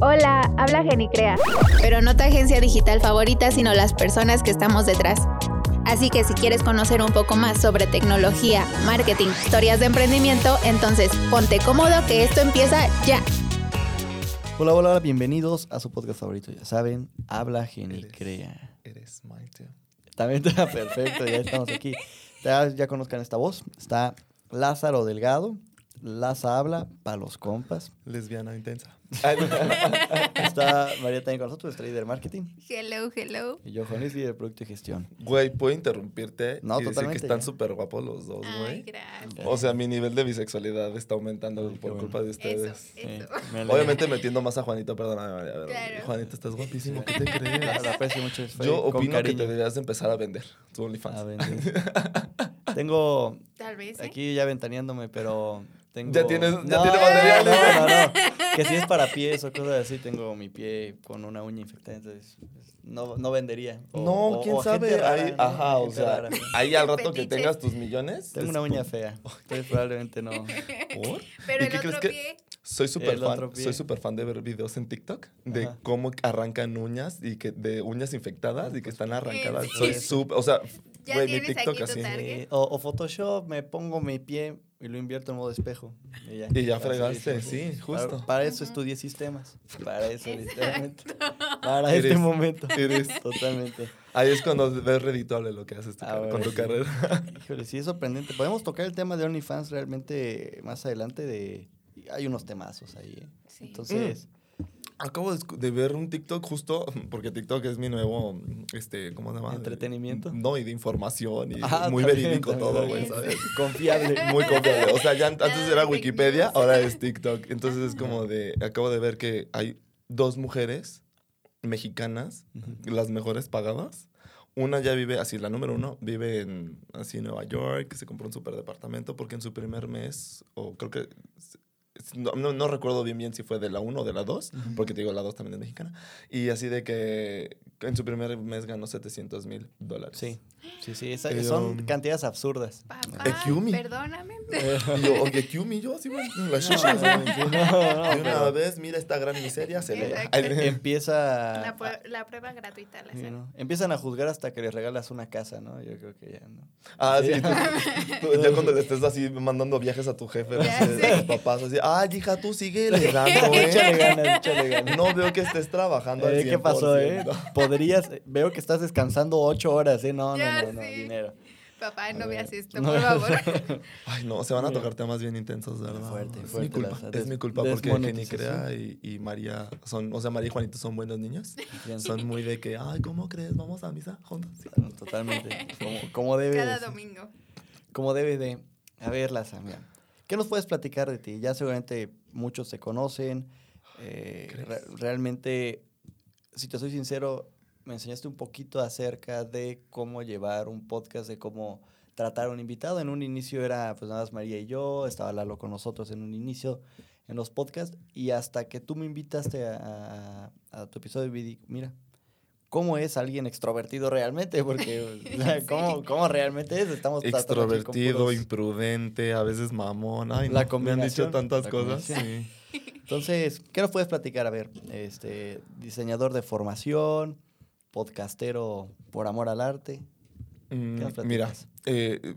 Hola, habla Genicrea. Pero no tu agencia digital favorita, sino las personas que estamos detrás. Así que si quieres conocer un poco más sobre tecnología, marketing, historias de emprendimiento, entonces ponte cómodo que esto empieza ya. Hola, hola, hola, bienvenidos a su podcast favorito, ya saben, habla Genicrea. Eres Maite. También está perfecto, ya estamos aquí. Ya, ya conozcan esta voz, está Lázaro Delgado, Laza habla para los compas. Lesbiana intensa. Está María también con nosotros, trader marketing. Hello, hello. Y yo, Juanis, líder de producto y gestión. Güey, ¿puedo interrumpirte? No, y decir totalmente, que están súper guapos los dos, güey. gracias. O sea, mi nivel de bisexualidad está aumentando Ay, por bueno. culpa de Eso, ustedes. eso. me. Obviamente metiendo más a Juanito, perdóname, María. pero Claro. Juanito, estás guapísimo, ¿qué te crees? la aprecio mucho. fue Yo opino que te deberías de empezar a vender tu A OnlyFans. Tengo Tal vez, ¿eh? aquí ya ventaneándome, pero tengo... Ya tienes- ya No, tiene material, No, no, no. Que si es para pies o cosas así, tengo mi pie con una uña infectada, entonces pues, no, no vendería. O- No, o- quién o sabe. rara, ahí, ¿no? ajá, o sea, rara. ahí al rato que tengas tus millones. Tengo una uña fea, entonces probablemente no. ¿Por? Pero ¿Y el qué otro crees que-. Soy súper fan, soy súper fan de ver videos en TikTok de Ajá. cómo arrancan uñas y que de uñas infectadas y que están arrancadas. ¿En Soy súper, o sea, Ya güey, mi TikTok aquí tu así. target. O, o Photoshop, me pongo mi pie y lo invierto en modo espejo. Y ya, Y ya fregaste, sí, justo. Para, para eso estudié sistemas. Para eso, literalmente. Para Eres- este momento. eres- Totalmente. Ahí es cuando ves redituable lo que haces tu Ah, con tu sí. carrera. Híjole, sí es sorprendente. Podemos tocar el tema de OnlyFans realmente más adelante de... Hay unos temazos ahí, ¿eh? Sí. Entonces, Acabo de, ver un TikTok justo, porque TikTok es mi nuevo, este, ¿cómo se llama? ¿Entretenimiento? No, y de información y Ah, muy también, verídico también, todo, güey. ¿sabes? confiable. Muy confiable. O sea, ya an- antes era Wikipedia, ahora es TikTok. Entonces es como de, acabo de ver que hay dos mujeres mexicanas, Ujú. las mejores pagadas. Una ya vive, así, la número uno, vive en así Nueva York, se compró un super departamento porque en su primer mes, o creo que, no, no, no recuerdo bien bien si fue de la uno o de la dos, Ujú. porque te digo, la dos también es mexicana. Y así de que en su primer mes ganó 700 mil dólares. Sí, sí, sí. esa- son cantidades absurdas. Papá, Ekiumi. perdóname. Y yo, oye, Kyumi, yo así, güey, la No, shusha, no, güey. sí, no, no, De una vez, mira esta gran miseria, se ve. Empieza... La, pue- la prueba gratuita la Sí, hacen. ¿no? Empiezan a juzgar hasta que les regalas una casa, ¿no? Yo creo que ya no. Ah, sí. Sí. tú- tú- ya cuando le estés así mandando viajes a tu jefe, a tus papás, así, ay, hija, tú sigue le dando, échale ¿eh? ganas, échale ganas. No veo que estés trabajando al Eh, ¿Qué pasó, eh? 100%. Podrías, veo que estás descansando ocho horas, ¿eh? No, no, Ya no, no, sé. dinero. Papá, no A veas esto, No. por favor. Ay, no, se van a tocar temas bien intensos, ¿verdad? Fuerte, es mi fuerte, culpa, es mi culpa porque Jenny desmonetización. Crea y, y María son, o sea, María y Juanito son buenos niños. Bien. Son muy de que, ay, ¿cómo crees? Vamos a misa juntos. Sí. Totalmente. Como, como debe Cada de- domingo. como debe de. A ver, Laza, mira. ¿Qué nos puedes platicar de ti? Ya seguramente muchos te conocen. eh, realmente, si te soy sincero, me enseñaste un poquito acerca de cómo llevar un podcast, de cómo tratar a un invitado. En un inicio era pues nada más María y yo, estaba Lalo con nosotros en un inicio en los podcasts y hasta que tú me invitaste a, a- a tu episodio mira, ¿cómo es alguien extrovertido realmente? Porque, ¿cómo, cómo realmente es? Estamos Extrovertido, puros- imprudente, a veces mamón. Ay, La no, me han dicho tantas cosas. Sí. Entonces, ¿qué nos puedes platicar? A ver, este, diseñador de formación, podcastero por amor al arte. Mm, nos mira, platicas? eh,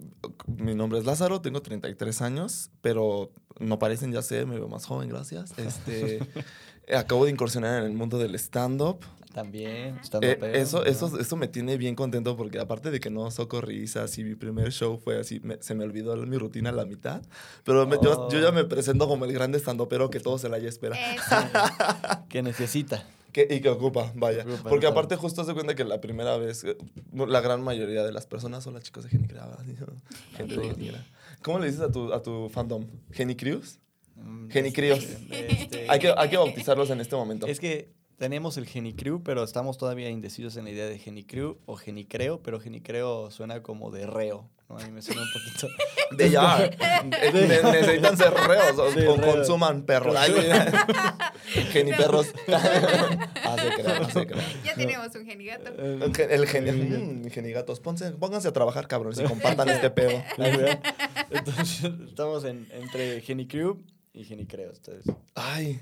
mi nombre es Lázaro, tengo 33 años, pero no parecen, ya sé, me veo más joven, gracias. Este, acabo de incursionar en el mundo del stand-up. También, Eh, eso, ¿no? eso, eso me tiene bien contento porque aparte de que no soco risas y mi primer show fue así, me- se me olvidó mi rutina a la mitad, pero me- yo, yo ya Oh. me presento como el grande stand-upero que todo se la haya espera. Que necesita. Que- y que ocupa, vaya. Ocupa, Porque total. aparte justo se cuenta que la primera vez, eh, la gran mayoría de las personas son las chicos de Genicrea. Gente de Genicrea. ¿Cómo le dices a tu, a tu fandom? ¿Genicrews? Mm, Genicríos. este, Hay que, hay que bautizarlos en este momento. Es que tenemos el Genicrew, pero estamos todavía indecisos en la idea de Genicrew o Genicreo, pero Genicreo suena como de reo. ¿no? A mí me suena un poquito. Eh, ne- necesitan ser reos o, Sí, o reos. consuman perros. Geniperros. hace creer, hace creer. Ya tenemos un genigato. El, el geni- mm, genigatos, pónganse, pónganse a trabajar, cabrones, y compartan este pedo. Entonces, estamos en, entre Genicrew y Genicreo. Entonces, Ay,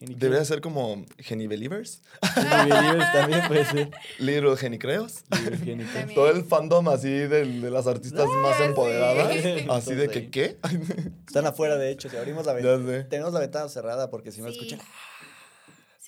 Debería ser como Geni Believers, Geni Believers también puede ser. Little Geni Creos. Geni- También. Todo el fandom así de, de las artistas más empoderadas. sí. Así de que. ¿qué? Están afuera, de hecho. Si abrimos la ventana. Tenemos la ventana cerrada porque si no Sí. escuchan.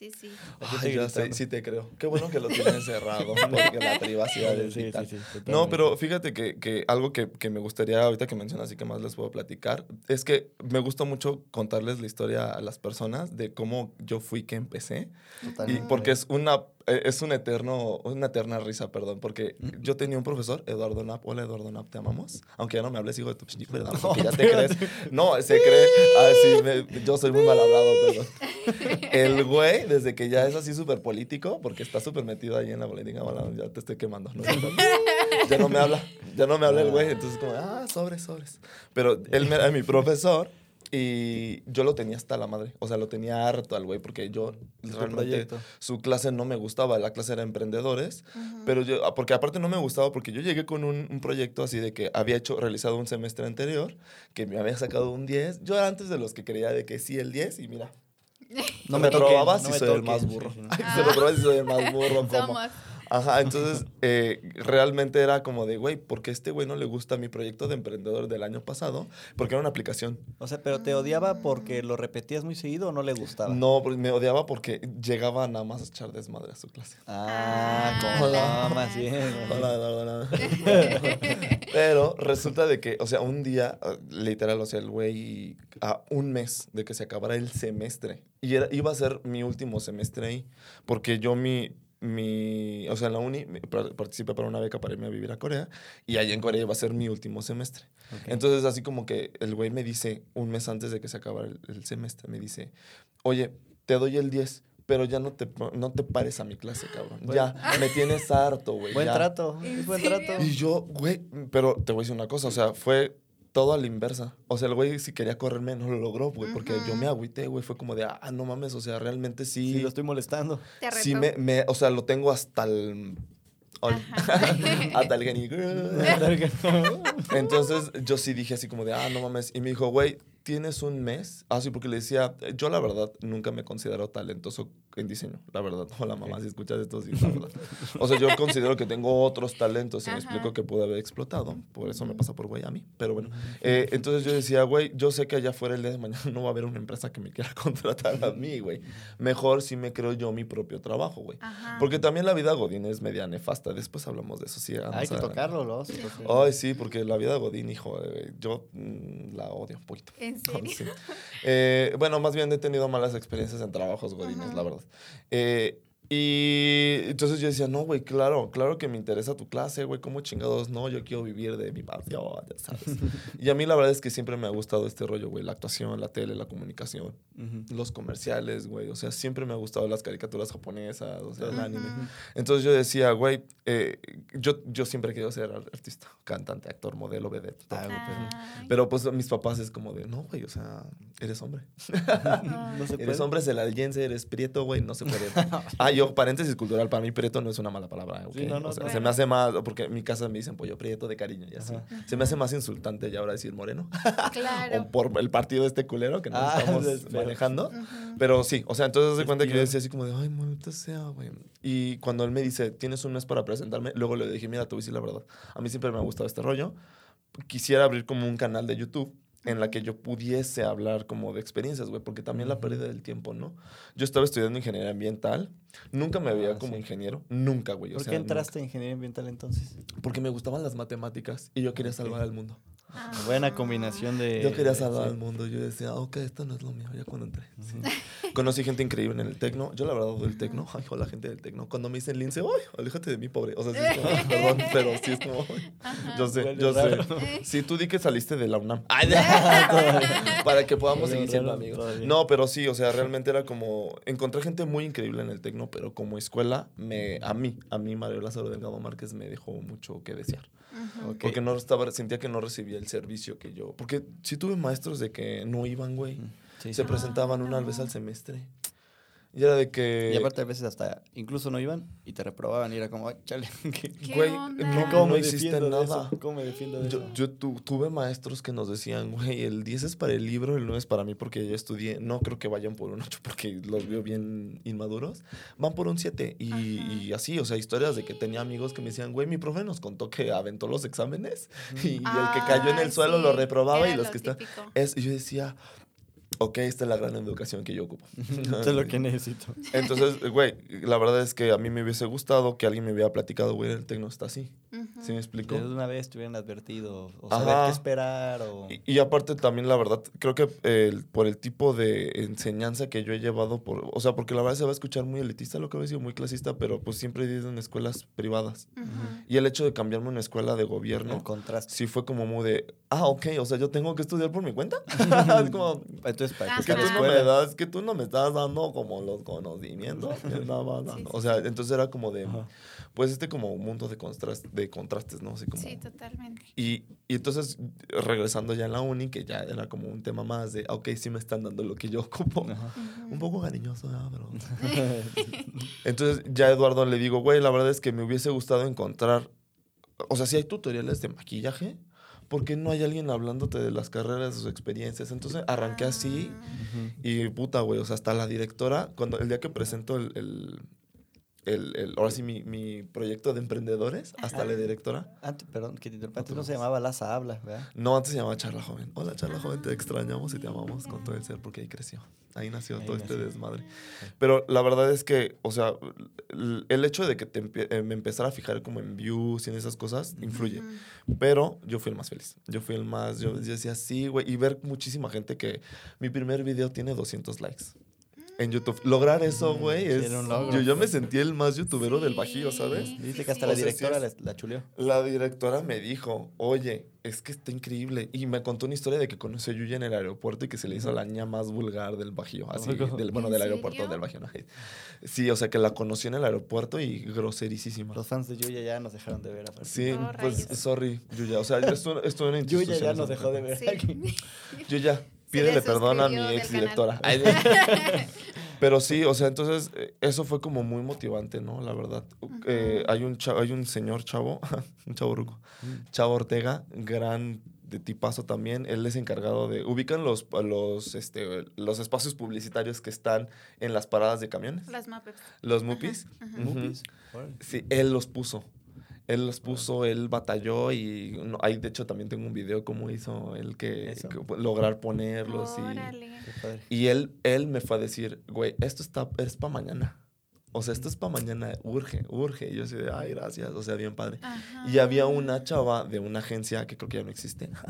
Sí, sí. Ay, ya sé, gritando. sí te creo. Qué bueno que lo tienen cerrado, porque la privacidad es Sí, vital. sí, sí, No, pero fíjate que, que algo que, que me gustaría, ahorita que mencionas y que más les puedo platicar, es que me gusta mucho contarles la historia a las personas de cómo yo fui que empecé. Y Totalmente. porque es una es un eterno, una eterna risa, perdón, porque yo tenía un profesor, Eduardo Nap, hola Eduardo Nap, te amamos, aunque ya no me hables, hijo de tu. Porque ya te crees, no, se cree, ah, sí, me- yo soy muy mal hablado, perdón. El güey, desde que ya es así súper político, porque está súper metido ahí en la política, bueno, ya te estoy quemando, ¿no? ya no me habla, ya no me habla el güey, entonces como, ah, sobres, sobres. Pero él mi profesor y yo lo tenía hasta la madre, o sea, lo tenía harto al güey, porque yo realmente su clase no me gustaba, la clase era emprendedores, pero yo, ah, porque aparte no me gustaba, porque yo llegué con un, un proyecto así de que había hecho, realizado un semestre anterior, que me había sacado un 10, yo era antes de los que creía de que sí el 10 y mira, No me, toquen, probabas no y me soy el más burro. Ay, se lo probas y soy el más burro. ¿cómo? Somos. Ajá, entonces eh, realmente era como de, güey, ¿por qué este güey no le gusta mi proyecto de emprendedor del año pasado? Porque era una aplicación. O sea, pero te odiaba porque lo repetías muy seguido o no le gustaba. No, pues, me odiaba porque llegaba nada más a echar desmadre a su clase. Ah, Ah, como la- no, más bien. Hola, hola, hola. Pero resulta de que, o sea, un día, literal, o sea, el güey, a un mes de que se acabara el semestre, y era, iba a ser mi último semestre ahí, porque yo mi, mi, o sea, en la uni participé para una beca para irme a vivir a Corea, y allá en Corea iba a ser mi último semestre. Entonces, así como que el güey me dice, un mes antes de que se acabara el, el semestre, me dice, oye, te doy el 10, pero ya no te, no te pares a mi clase, cabrón. Ya, me tienes harto, güey. Buen ya". trato, ¿En es buen trato. Y yo, güey, pero te voy a decir una cosa, o sea, fue todo a la inversa. O sea, el güey si quería correrme no lo logró, güey, porque yo me agüité, güey, fue como de, ah, no mames, o sea, realmente sí, Sí, lo estoy molestando. Te sí me, me- o sea, lo tengo hasta el... ol- hasta el geni- Entonces yo sí dije así como de, ah, no mames. Y me dijo, güey, ¿tienes un mes? Ah, sí, porque le decía, yo la verdad nunca me considero talentoso en diseño, la verdad. Hola mamá, si escuchas esto, sí, la verdad. O sea, yo considero que tengo otros talentos y me explico que pude haber explotado. Por eso me pasa por güey a mí. Pero bueno, eh, entonces yo decía, güey, yo sé que allá afuera el día de mañana no va a haber una empresa que me quiera contratar a mí, güey. Mejor si me creo yo mi propio trabajo, güey. Ajá. Porque también la vida Godín es media nefasta. Después hablamos de eso, sí. Hay que a- tocarlo, ¿no? Sí, porque- Ay, sí, porque la vida de Godín, hijo, eh, yo mm, la odio un poquito. ¿En serio? Sí. Eh, bueno, más bien he tenido malas experiencias en trabajos godines, la verdad. Eh, y entonces yo decía, no, güey, claro, claro que me interesa tu clase, güey, ¿cómo chingados? No, yo quiero vivir de mi pasión, ya sabes. y a mí la verdad es que siempre me ha gustado este rollo, güey, la actuación, la tele, la comunicación, Ujú. los comerciales, güey, o sea, siempre me ha gustado las caricaturas japonesas, o sea, el anime. Entonces yo decía, güey, eh, yo, yo siempre he querido ser artista, cantante, actor, modelo, vedette. todo. Ah, pero-. Pero pues mis papás es como de, no, güey, o sea, eres hombre. No se Eres puede. hombre celalyense, eres prieto, güey, no se puede. ah, yo, paréntesis cultural, para mí prieto no es una mala palabra, ¿ok? Sí, no, no, o sea, no. se me hace más, porque en mi casa me dicen pollo prieto de cariño y así. Ajá. Se me hace más insultante ya ahora decir moreno. Claro. o por el partido este culero que nos Ah, estamos espero. manejando. Ujú. Pero sí, o sea, entonces se cuenta que yo decía así como de, ay, maldita sea, güey. Y cuando él me dice, tienes un mes para presentarme, luego le dije, mira, te voy a decir la verdad. A mí siempre me ha gustado este rollo. Quisiera abrir como un canal de YouTube en la que yo pudiese hablar como de experiencias, güey, porque también la pérdida del tiempo, ¿no? Yo estaba estudiando ingeniería ambiental, nunca me veía Ah, como sí. ingeniero, nunca, güey. o ¿Por sea, qué nunca. entraste en ingeniería ambiental entonces? Porque me gustaban las matemáticas y yo quería salvar al mundo. Ah. Buena combinación de. Yo quería salvar sí. al mundo. Yo decía, ok, esto no es lo mío, ya cuando entré. Sí. Conocí gente increíble en el tecno. Yo, la verdad, odio el tecno. Ay, la gente del tecno. Cuando me dicen lince, ay, aléjate de mí, pobre. O sea, sí es como, perdón, pero sí es como, yo sé, yo sé. Sí, tú di que saliste de la UNAM. Ay, para que podamos seguir siendo amigos. todavía. No, pero sí, o sea, realmente era como, encontré gente muy increíble en el tecno, pero como escuela, me, a mí, a mí, Mario Lázaro Delgado Márquez me dejó mucho que desear. Porque no estaba, sentía que no recibía el servicio que yo. Porque sí tuve maestros de que no iban, güey. Sí, Se presentaban Ah, una no. vez al semestre. Y era de que... Y aparte a veces hasta incluso no iban y te reprobaban y era como, ay, chale, ¿qué- ¿Qué Güey, no, ¿cómo no me hiciste de nada. eso? ¿Cómo me defiendo de Yo, eso? yo tu- tuve maestros que nos decían, güey, el 10 es para el libro, el 9 es para mí porque yo estudié. No creo que vayan por un 8 porque los veo bien inmaduros. Van por un 7. Y, y así, o sea, historias de que tenía amigos que me decían, güey, mi profe nos contó que aventó los exámenes y, el que cayó en el Ay, suelo lo sí, reprobaba y los lo que están... Es, y yo decía, ok, esta es la gran educación que yo ocupo. Esto es lo que necesito. Entonces, güey, la verdad es que a mí me hubiese gustado que alguien me hubiera platicado, güey, el tecno está así. ¿Sí me explico? Que de una vez te hubieran advertido o Ajá. saber qué esperar o... Y, y aparte también, la verdad, creo que el- por el tipo de enseñanza que yo he llevado, por, o sea, porque la verdad se va a escuchar muy elitista lo que voy a decir, muy clasista, pero pues siempre he ido en escuelas privadas. Ujú. Y el hecho de cambiarme a una escuela de gobierno, el contraste. sí fue como muy de, ah, ok, o sea, yo tengo que estudiar por mi cuenta. es como, Entonces, para Ajá. que que tú no me das, que tú no me estás dando como los conocimientos. Sí, sí, o sea, entonces era como de, Ajá. Pues este como mundo de, contrast, de contrastes, ¿no? Así como, Sí, totalmente. y, y entonces, regresando ya a la uni, que ya era como un tema más de, ok, sí me están dando lo que yo ocupo. Ajá. Un poco cariñoso, ¿verdad? pero... Entonces, ya a Eduardo le digo, güey, la verdad es que me hubiese gustado encontrar... O sea, si hay tutoriales de maquillaje, ¿por qué no hay alguien hablándote de las carreras, de sus experiencias? Entonces, arranqué así Ah. y puta, güey, o sea, hasta la directora, cuando el día que presento el... el el, el- ahora sí, mi, mi proyecto de emprendedores, hasta la directora. Antes, perdón, que te interrumpa, antes te no se llamaba Laza Habla, ¿verdad? No, antes se llamaba Charla Joven. Hola, Charla Joven, te extrañamos y te amamos con todo el ser porque ahí creció. Ahí nació Ahí todo este nació. desmadre. Pero la verdad es que, o sea, l- el hecho de que te empie- eh, me empezara a fijar como en views y en esas cosas influye. Ujú. Pero yo fui el más feliz. Yo fui el más, yo, yo decía sí, güey. Y ver muchísima gente que mi primer video tiene 200 likes. En YouTube. Lograr eso, Mm, güey, sí, es... era un logro. Yo, yo me sentí el más youtubero del. Bajío, ¿sabes? Dice que hasta la sí directora es- la, la chuleó. La directora me dijo, oye, es que está increíble. Y me contó una historia de que conoció a Yuya en el aeropuerto y que se le hizo la niña más vulgar del Bajío. Así, del, bueno, ¿En del aeropuerto serio? del Bajío. ¿no? Sí, o sea, que la conoció en el aeropuerto y groserísima. Los fans de Yuya ya nos dejaron de ver. aparte. Sí, Oh, pues, rayos. sorry, Yuya. O sea, esto, esto era Yuya ya nos dejó de ver. Sí. Yuya, pídele perdón a mi ex directora. Pero sí, o sea, entonces eh, eso fue como muy motivante, ¿no? La verdad. Eh, hay, un cha- hay un señor chavo, un chavo ruco, Chavo Ortega, gran de tipazo también. Él es encargado de. Ubican los, los, este, los espacios publicitarios que están en las paradas de camiones. Las Muppets. Los mupis. ajá. Sí, él los puso. Él los puso, él batalló y no, ahí de hecho también tengo un video cómo hizo él que, lograr ponerlos y y él, él me fue a decir, güey, esto está, es para mañana. O sea, esto es para mañana, urge, urge. Y yo así de, ay, gracias. O sea, bien padre. Ajá. Y había una chava de una agencia que creo que ya no existe.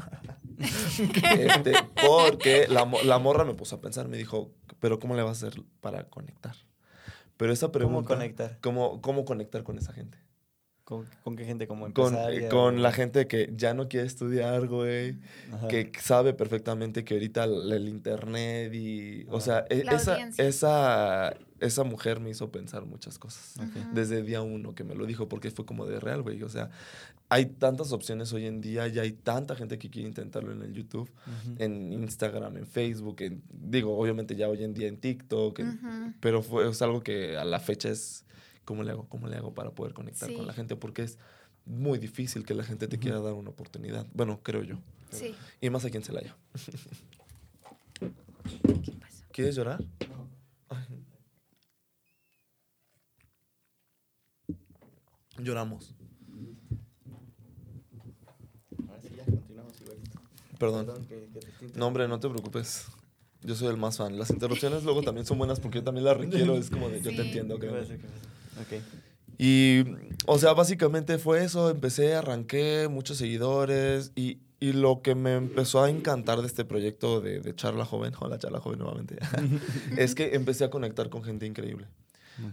Este, porque la, la morra me puso a pensar, me dijo, pero ¿cómo le vas a hacer para conectar? Pero esa pregunta... ¿Cómo conectar? ¿Cómo, cómo conectar con esa gente? ¿Con, con qué gente? ¿Como Con, empresaria? con la gente que ya no quiere estudiar, güey. Ajá. que sabe perfectamente que ahorita el, el internet y... O sea, e- La esa, esa, esa mujer me hizo pensar muchas cosas. Desde día uno que me lo dijo, porque fue como de real, güey. O sea, hay tantas opciones hoy en día y hay tanta gente que quiere intentarlo en el YouTube, en Instagram, en Facebook, en, digo, obviamente ya hoy en día en TikTok, en- pero fue, es algo que a la fecha es, ¿cómo le hago? ¿Cómo le hago para poder conectar Sí. con la gente? Porque es muy difícil que la gente te quiera dar una oportunidad. Bueno, creo yo. Sí. Y más aquí en Celaya. ¿Qué pasó? ¿Quieres llorar? Lloramos. Ahora sí, ya continuamos igualito. Perdón. que, que te estinte. No, hombre, no te preocupes. Yo soy el más fan. Las interrupciones luego también son buenas porque yo también las requiero. Es como de, yo te Sí. entiendo, ¿Qué créeme. pasa? ¿Qué pasa? Ok. Y, o sea, básicamente fue eso. Empecé, arranqué, muchos seguidores. Y, y lo que me empezó a encantar de este proyecto de, de Charla Joven, hola Charla Joven nuevamente, es que empecé a conectar con gente increíble.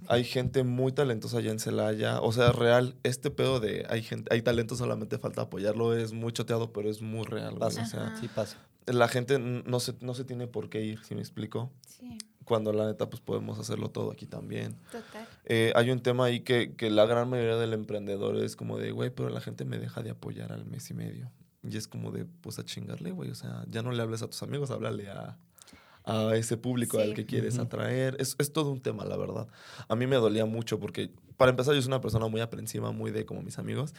Hay gente muy talentosa allá en Celaya. O sea, real, este pedo de hay gente, hay talento, solamente falta apoyarlo. Es muy choteado, pero es muy real. Pasa. O sea. Sí pasa. la gente no se, no se tiene por qué ir, si me explico. Sí, Cuando la neta, pues podemos hacerlo todo aquí también. total. Eh, hay un tema ahí que, que la gran mayoría del emprendedor es como de, güey, pero la gente me deja de apoyar al mes y medio. Y es como de, pues a chingarle, güey. O sea, ya no le hables a tus amigos, háblale a, a ese público al Sí. que quieres atraer. Es, es todo un tema, la verdad. A mí me dolía mucho porque, para empezar, yo soy una persona muy aprensiva, muy de como mis amigos.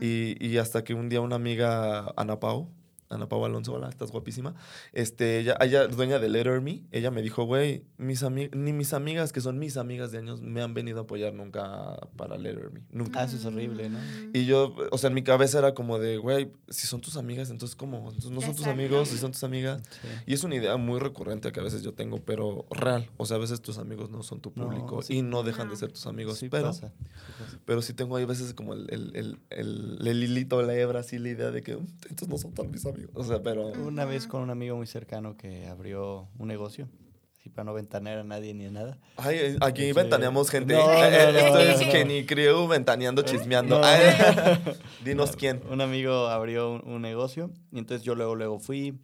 Y, y hasta que un día una amiga, Ana Pau, Ana Pau Alonso, hola, estás guapísima. Este, ella, ella, dueña de Letter Me, ella me dijo, güey, mis ni mis amigas, que son mis amigas de años, me han venido a apoyar nunca para Letter Me. Nunca. Ah, eso es horrible, ¿no? Mm. Y yo, o sea, en mi cabeza era como de, güey, si son tus amigas, entonces ¿cómo? Entonces, no son tus amigos, si son tus amigas. Sí. Y es una idea muy recurrente que a veces yo tengo, pero real. O sea, a veces tus amigos no son tu No, público sí. y no dejan de No. ser tus amigos. Sí pero, pasa, sí pasa. pero sí tengo ahí veces como el, el, el, el, el hilito, la hebra, así la idea de que "Mm, estos no son tan mis amigos. O sea, pero... Una vez con un amigo muy cercano que abrió un negocio, así para no ventanear a nadie ni a nada. Ay, eh, aquí Sí. ventaneamos gente. No, no, Eh, no, Esto no, es no. Kenny Crew ventaneando, chismeando. No. Ay, dinos quién. Un amigo abrió un, un negocio y entonces yo luego, luego fui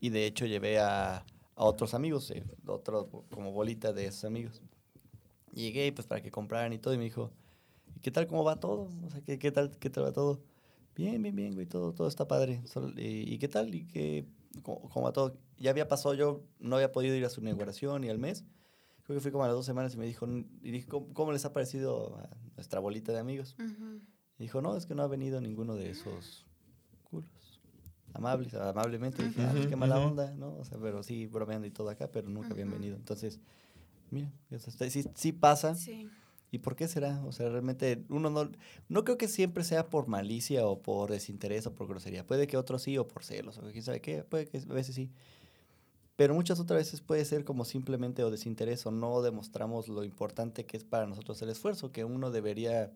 y de hecho llevé a, a otros amigos, eh, otro como bolita de esos amigos. Y llegué pues para que compraran y todo y me dijo, ¿y qué tal cómo va todo? O sea, ¿qué, qué tal, qué tal va todo? Bien, bien, bien, güey, todo, todo está padre. Solo- y, y qué tal? ¿Y qué, cómo va todo? Ya había pasado, yo no había podido ir a su inauguración y al mes. Creo que fui como a las dos semanas y me dijo, y dije, ¿cómo, cómo les ha parecido a nuestra bolita de amigos? Y dijo, no, es que no ha venido ninguno de esos culos. Amables, amablemente. Dije, ah, pues qué mala onda, ¿no? O sea, pero sí, bromeando y todo acá, pero nunca habían Ujú. venido. Entonces, mira, sí, sí pasa. Sí. ¿Y por qué será? O sea, realmente uno no... No creo que siempre sea por malicia o por desinterés o por grosería. Puede que otros sí o por celos o quién sabe qué. Puede que a veces sí. Pero muchas otras veces puede ser como simplemente o desinterés o no demostramos lo importante que es para nosotros el esfuerzo, que uno debería,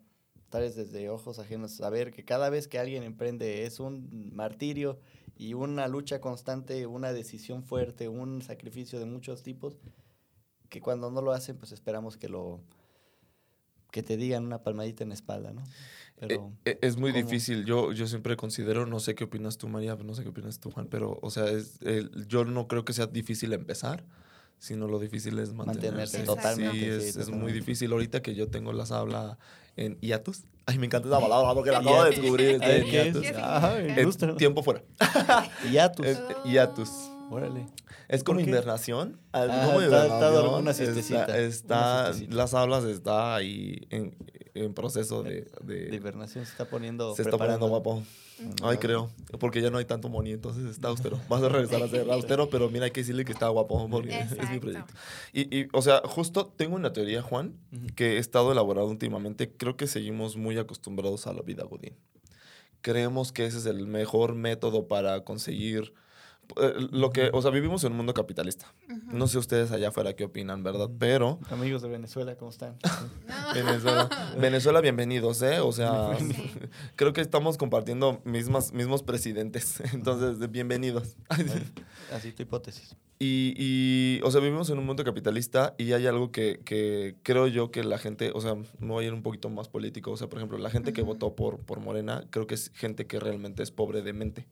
tal vez desde ojos ajenos, saber que cada vez que alguien emprende es un martirio y una lucha constante, una decisión fuerte, un sacrificio de muchos tipos, que cuando no lo hacen, pues esperamos que lo que te digan una palmadita en la espalda, ¿no? Pero Eh, eh, es muy ¿cómo? difícil. Yo, yo siempre considero, no sé qué opinas tú, María, no sé qué opinas tú, Juan, pero, o sea, es, el- yo no creo que sea difícil empezar, sino lo difícil es mantenerse. Mantenerse, totalmente, Sí, sí, es, es muy difícil. Ahorita que yo tengo las habla en hiatus. Ay, me encanta esa palabra porque la acabo de Hiatus. descubrir. En ¿qué es? hiatus. ¿Qué Ah? Eh, ilustra. tiempo fuera. Y ya tus. Es- hiatus. Órale. Es como invernación. Ah, como está- una siestecita, Está, una está- siestecita. las hablas está ahí en, en proceso de, de- De hibernación se está poniendo. se está poniendo guapo. Ay, creo. Porque ya no hay tanto money, entonces está austero. Vas a regresar a ser austero, pero mira, hay que decirle que está guapo porque es mi proyecto. Y, y, o sea, justo tengo una teoría, Juan, que he estado elaborando últimamente. Creo que seguimos muy acostumbrados a la vida Godín. Creemos que ese es el mejor método para conseguir lo que, o sea, vivimos en un mundo capitalista. No sé ustedes allá afuera qué opinan, ¿verdad? Pero Amigos de Venezuela, ¿cómo están? No. Venezuela, Venezuela, bienvenidos, ¿eh? O sea, Sí. creo que estamos compartiendo mismas, mismos presidentes. Entonces, bienvenidos. Así tu hipótesis. Y, y, o sea, vivimos en un mundo capitalista y hay algo que, que creo yo que la gente, o sea, me voy a ir un poquito más político. O sea, por ejemplo, la gente que votó por, por Morena, creo que es gente que realmente es pobre de mente.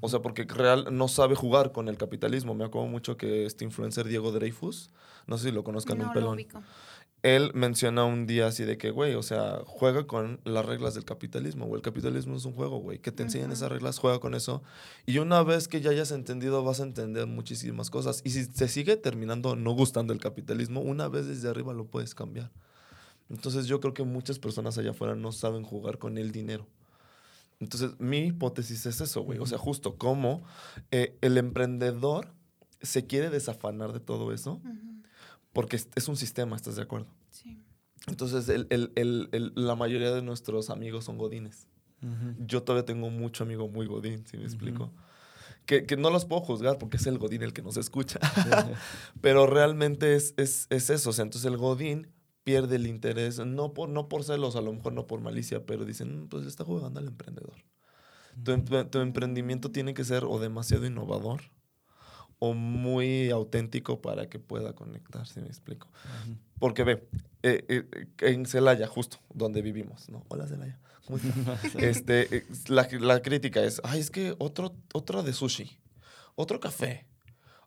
O sea, porque real no sabe jugar con el capitalismo. Me acuerdo mucho que este influencer Diego Dreyfus, no sé si lo conozcan, No un lo pelón. ubico. Él menciona un día así de que, güey, o sea, juega con las reglas del capitalismo, güey. El capitalismo es un juego, güey. Que te enseñen esas reglas, juega con eso. Y una vez que ya hayas entendido, vas a entender muchísimas cosas. Y si te sigue terminando no gustando el capitalismo, una vez desde arriba lo puedes cambiar. Entonces yo creo que muchas personas allá afuera no saben jugar con el dinero. Entonces mi hipótesis es eso, güey. O sea, justo como eh, el emprendedor se quiere desafanar de todo eso Ujú. porque es- es un sistema, ¿estás de acuerdo? Sí. Entonces, el- el- el- el- la mayoría de nuestros amigos son godines. Yo todavía tengo mucho amigo muy godín, si me explico. Que, que no los puedo juzgar porque es el godín el que nos escucha. Pero realmente es, es, es eso. O sea, entonces el godín pierde el interés, no por, no por celos, a lo mejor no por malicia, pero dicen, "Mm, pues le está jugando al emprendedor. Tu, tu emprendimiento tiene que ser o demasiado innovador o muy auténtico para que pueda conectar, si me explico. Porque ve, eh, eh, en Celaya, justo donde vivimos, ¿no? Hola Celaya. ¿Cómo estás? este, eh, la, la crítica es, ay, es que otro, otro de sushi, otro café,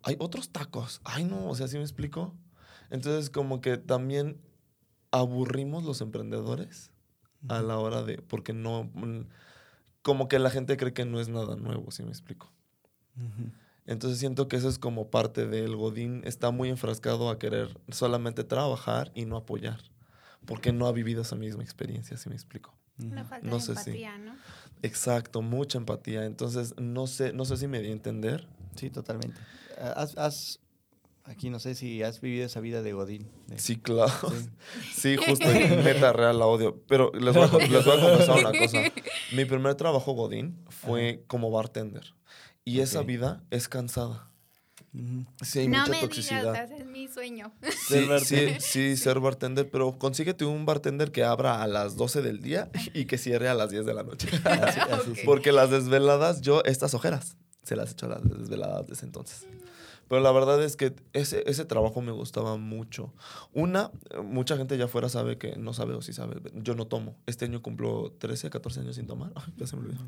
hay otros tacos. Ay, no, o sea, ¿sí me explico? Entonces, como que también aburrimos los emprendedores a la hora de, porque no, mm, como que la gente cree que no es nada nuevo, ¿sí me explico? Entonces siento que eso es como parte del Godín. Está muy enfrascado a querer solamente trabajar y no apoyar. Porque no ha vivido esa misma experiencia, si me explico. Una falta No de sé si- empatía, ¿no? Exacto, mucha empatía. Entonces, no sé, no sé si me di a entender. Sí, totalmente. Has, has- aquí no sé si has vivido esa vida de Godín. de- Sí, claro. Sí. Sí, justo, neta, real, la odio. Pero les voy, a, les voy a confesar una cosa. Mi primer trabajo Godín fue como bartender. Y esa vida es cansada. Sí, hay no mucha me toxicidad. digas, ese es mi sueño. Sí, Ser sí, bartender. sí, ser bartender, pero consíguete un bartender que abra a las 12 del día y que cierre a las 10 de la noche. Así- así. Porque las desveladas, yo estas ojeras se las he hecho a las desveladas desde entonces. Pero la verdad es que ese, ese trabajo me gustaba mucho. Una, mucha gente ya afuera sabe que no sabe o sí sabe. Yo no tomo. Este año cumplo 13, 14 años sin tomar. Ay, ya se me olvidó.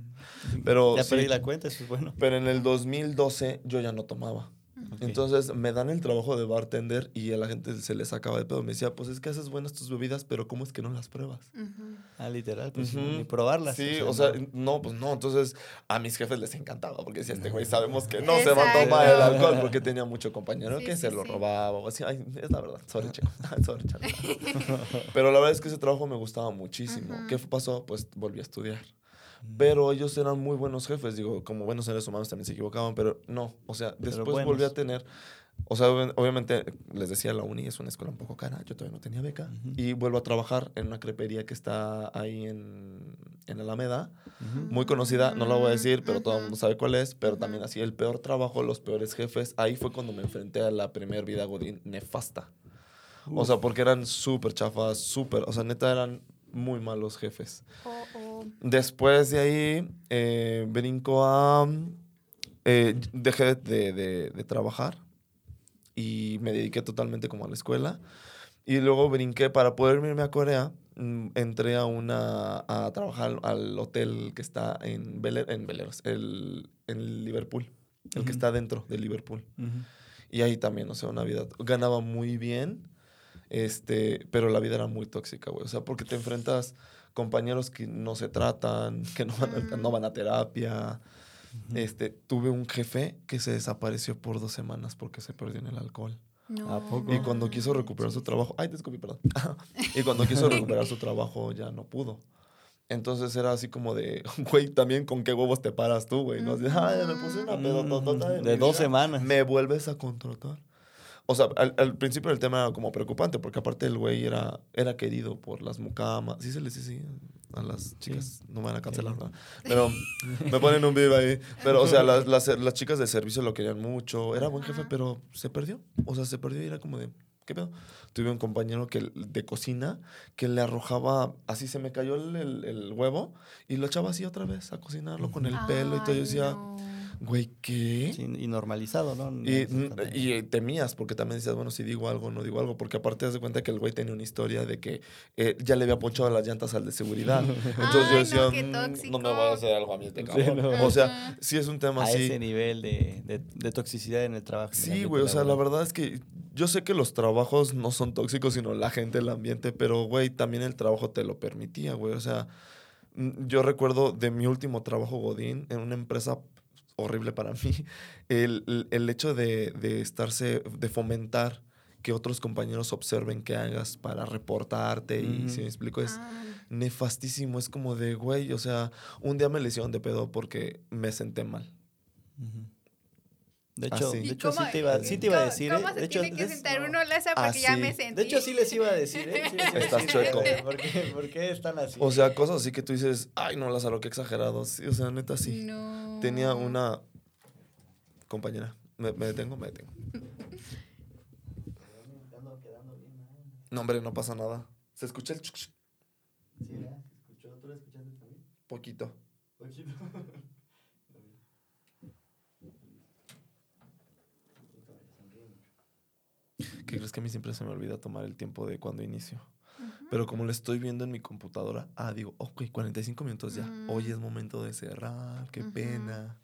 Pero, Ya sí, perdí la cuenta, eso es bueno. pero en el 2012 yo ya no tomaba. Entonces me dan el trabajo de bartender y a la gente se les acaba de pedo. Me decía, pues es que haces buenas tus bebidas, pero ¿cómo es que no las pruebas? Ah, literal, pues ni probarlas. Sí, o sea, no. no, pues no. Entonces, a mis jefes les encantaba porque decía, este güey, sabemos que no se va a tomar el alcohol porque tenía mucho compañero Sí, que sí, se lo sí. robaba o así. Ay, es la verdad, sorry, chico. sorry. Pero la verdad es que ese trabajo me gustaba muchísimo. ¿Qué pasó? Pues volví a estudiar. Pero ellos eran muy buenos jefes, digo, como buenos seres humanos también se equivocaban, pero no, o sea, después volví a tener, o sea, obvi- obviamente les decía la uni es una escuela un poco cara, yo todavía no tenía beca, Ujú. y vuelvo a trabajar en una crepería que está ahí en, en Alameda, Ujú. muy conocida, no la voy a decir, pero todo el mundo sabe cuál es, pero también así el peor trabajo, los peores jefes, ahí fue cuando me enfrenté a la primer vida godín nefasta. O sea, porque eran súper chafas, súper, o sea, neta eran muy malos jefes. O- o- Después de ahí, eh, brinco a... eh, dejé de, de- de trabajar y me dediqué totalmente como a la escuela. Y luego brinqué para poder irme a Corea. mm, Entré a una a trabajar al hotel que está en, Vele- en Veleros, el, en Liverpool, el que está dentro de Liverpool. Y ahí también, o sea, una vida. Ganaba muy bien, este, pero la vida era muy tóxica, güey. O sea, porque te enfrentas compañeros que no se tratan, que no van a, no van a terapia. Este, tuve un jefe que se desapareció por dos semanas porque se perdió en el alcohol. no ¿A poco? Y cuando quiso recuperar su trabajo, ay, te escupí, perdón. y cuando quiso recuperar su trabajo ya no pudo. Entonces era así como de, güey, también con qué huevos te paras tú, güey. ¿no? Así, ay, me puse una pedototota De mi dos vida, semanas. ¿Me vuelves a contratar? O sea, al, al principio el tema era como preocupante, porque aparte el güey era, era querido por las mucamas. Sí se les dice a las chicas, no me van a cancelar, ¿verdad? Pero me ponen un vivo ahí. Pero, o sea, las, las, las chicas de servicio lo querían mucho. Era buen jefe, pero se perdió. O sea, se perdió y era como de, ¿qué pedo? Tuve un compañero que, de cocina que le arrojaba, así se me cayó el, el- el huevo y lo echaba así otra vez a cocinarlo con el pelo y todo. Yo decía, no. Güey, ¿qué? Sí, y normalizado, ¿no? No Y, eh, temías, porque también decías, bueno, si digo algo, no digo algo, porque aparte te das cuenta que el güey tenía una historia de que eh, ya le había ponchado las llantas al de seguridad. Entonces yo decía, no, qué "Mm, tóxico". no me voy a hacer algo a mí este Sí, cabrón. no. O sea, sí es un tema a así. ese nivel de, de, de toxicidad en el trabajo. Sí, güey, o sea, la verdad es que yo sé que los trabajos no son tóxicos, sino la gente, el ambiente, pero, güey, también el trabajo te lo permitía, güey. O sea, mm, yo recuerdo de mi último trabajo, Godín, en una empresa horrible para mí, el, el- hecho de, de estarse, de fomentar que otros compañeros observen qué hagas para reportarte y, si me explico, es Ah, nefastísimo. Es como de, güey, o sea, un día me le hicieron de pedo porque me senté mal. De hecho, de ¿Y hecho sí te iba, sí te iba a decir. ¿Cómo ¿eh? se de hecho, tiene que es- sentar no. uno Lesa? Porque ya Así. me sentí. De hecho, sí les iba a decir, ¿eh? Sí les iba a Estás decir, chueco. ¿Por qué, por qué están así? O sea, cosas así que tú dices, ay, no, Lázaro, qué exagerado. Sí, o sea, neta, sí. No. Tenía una compañera. ¿Me, me detengo? Me detengo. No, hombre, no pasa nada. ¿Se escucha el chuc, chuc? Poquito. ¿Qué crees que a mí siempre se me olvida tomar el tiempo de cuando inicio? Pero como lo estoy viendo en mi computadora, ah, digo, ok, 45 minutos ya. Mm. Hoy es momento de cerrar, qué pena.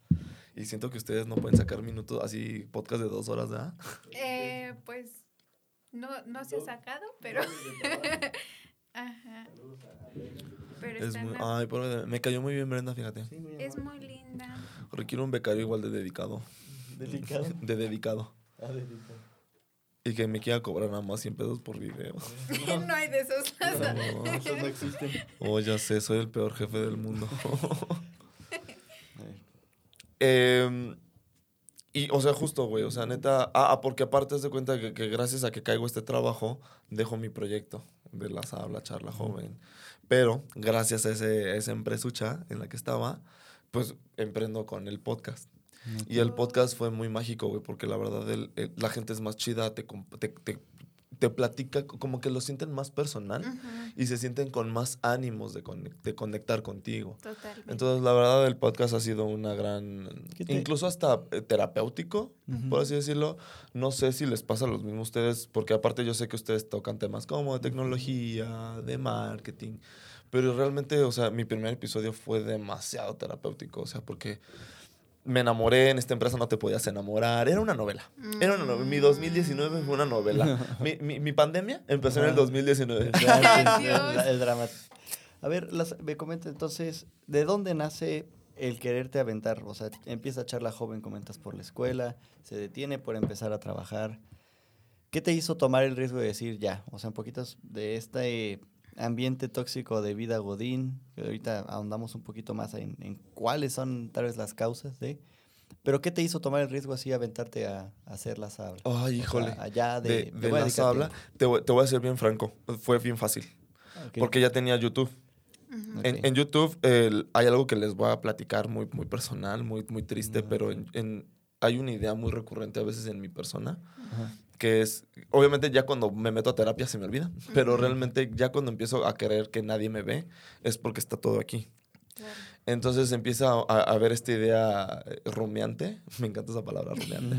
Y siento que ustedes no pueden sacar minutos así, podcast de dos horas, ¿verdad? Eh, pues no, no se ha sacado, pero. Ajá. Pero Es muy, ay, pero me cayó muy bien Brenda, fíjate. es muy linda. Requiero un becario igual de dedicado. Delicado. de dedicado. Ah, delicado. Y que me quiera cobrar nada más 100 pesos por video. no hay de esos. No, Esos no existen. oh, ya sé, soy el peor jefe del mundo. Eh, y, o sea, justo, güey, o sea, neta, ah, ah, porque aparte te das cuenta que, que gracias a que caigo este trabajo, dejo mi proyecto de la habla charla joven. Pero gracias a, ese, a esa empresucha en la que estaba, pues emprendo con el podcast. Y el podcast fue muy mágico, güey, porque la verdad el- el- la gente es más chida, te, te, te- te platica, co- como que lo sienten más personal y se sienten con más ánimos de, conec- de conectar contigo. Totalmente. Entonces, la verdad, el podcast ha sido una gran. ¿Qué te- Incluso hasta eh, terapéutico, Ujú. por así decirlo. No sé si les pasa lo mismo a ustedes, porque aparte yo sé que ustedes tocan temas como de tecnología, de marketing. Pero realmente, o sea, mi primer episodio fue demasiado terapéutico, o sea, porque me enamoré, en esta empresa no te podías enamorar. Era una novela. Era una novela. Mi 2019 fue una novela. mi, mi, mi pandemia empezó en el Ajá. 2019. Desde antes, Ay, el, drama. A ver, las- me comenta entonces, ¿de dónde nace el quererte aventar? O sea, empieza a charla joven, comentas por la escuela, se detiene por empezar a trabajar. ¿Qué te hizo tomar el riesgo de decir ya? O sea, un poquito de este ambiente tóxico de vida Godín, que ahorita ahondamos un poquito más en, en cuáles son tal vez las causas de... Pero ¿qué te hizo tomar el riesgo así, aventarte a, a hacer las hablas? Ay, O sea, híjole. allá de, de, de voy a la habla, te, voy- te voy a ser bien franco. Fue bien fácil. Porque ya tenía YouTube. En, YouTube el- hay algo que les voy a platicar muy, muy personal, muy, muy triste, pero ok. en, en- hay una idea muy recurrente a veces en mi persona, Ajá. Que es, obviamente ya cuando me meto a terapia se me olvida, pero realmente ya cuando empiezo a querer que nadie me ve, es porque está todo aquí. Claro. Entonces empieza a, a ver esta idea eh, rumiante, me encanta esa palabra rumiante,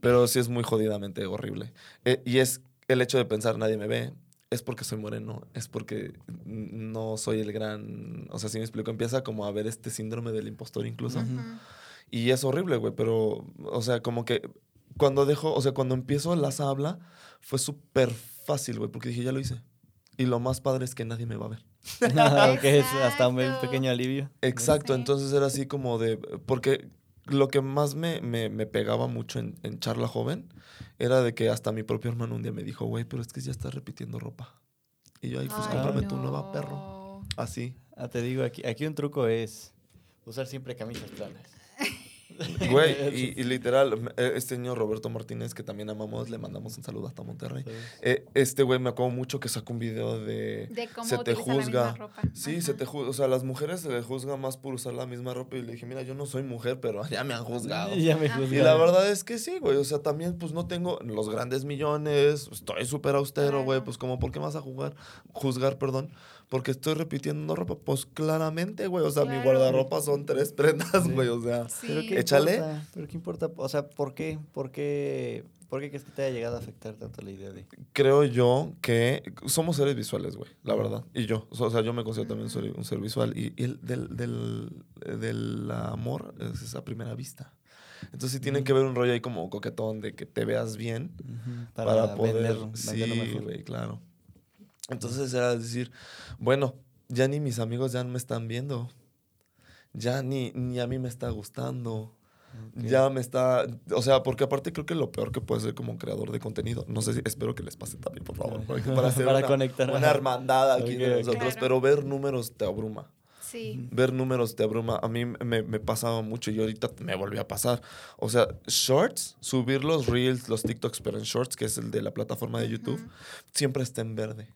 pero sí es muy jodidamente horrible. Eh, y es el hecho de pensar nadie me ve, es porque soy moreno, es porque no soy el gran, o sea, si me explico, empieza como a ver este síndrome del impostor incluso. Y es horrible, güey, pero, o sea, como que cuando dejo, o sea, cuando empiezo las habla, fue súper fácil, güey, porque dije, ya lo hice. Y lo más padre es que nadie me va a ver. ok, es hasta un pequeño alivio. Exacto, Sí. entonces era así como de, porque lo que más me, me, me pegaba mucho en, en charla joven era de que hasta mi propio hermano un día me dijo, güey, pero es que ya estás repitiendo ropa. Y yo, ay, pues Ay, cómprame tu nueva perro. Así. Ah, te digo, aquí, aquí un truco es usar siempre camisas planas. Güey, y, y literal, eh, este niño Roberto Martínez, que también amamos, le mandamos un saludo hasta Monterrey. Eh, este güey me acuerdo mucho que sacó un video de... De cómo se te utilizar la misma juzga. ropa. Sí, se te juzga. O sea, a las mujeres se les juzga más por usar la misma ropa. Y le dije, mira, yo no soy mujer, pero ya me han juzgado. Ya me. Y la verdad es que sí, güey. O sea, también, pues no tengo los grandes millones. Estoy súper austero, güey. Pues, como, ¿por qué vas a jugar? Juzgar, perdón. Porque estoy repitiendo ropa. Pues claramente, güey. O sea, mi guardarropa son tres prendas, Sí. güey. O sea. Sí. ¿Pero qué Échale. importa? ¿Pero qué importa? O sea, ¿por qué? ¿Por qué? ¿Por qué crees que te haya llegado a afectar tanto la idea de...? Creo yo que somos seres visuales, güey. La verdad. Y yo. O sea, yo me considero también un ser, un ser visual. Y, y el del, del, del amor es esa primera vista. Entonces sí tiene que ver un rollo ahí como coquetón de que te veas bien. para, poder venderlo, sí, güey, claro. Entonces era decir, bueno, ya ni mis amigos ya me están viendo. Ya ni, ni a mí me está gustando. Ya me está, o sea, porque aparte creo que lo peor que puede ser como creador de contenido, no sé si, espero que les pase también, por favor, para hacer Para una, conectar, una ajá. hermandad aquí de nosotros, Claro. pero ver números te abruma Sí. ver números te abruma. A mí me, me pasaba mucho y ahorita me volvió a pasar. O sea, shorts, subir los reels, los TikToks, pero en shorts, que es el de la plataforma de YouTube, siempre está en verde.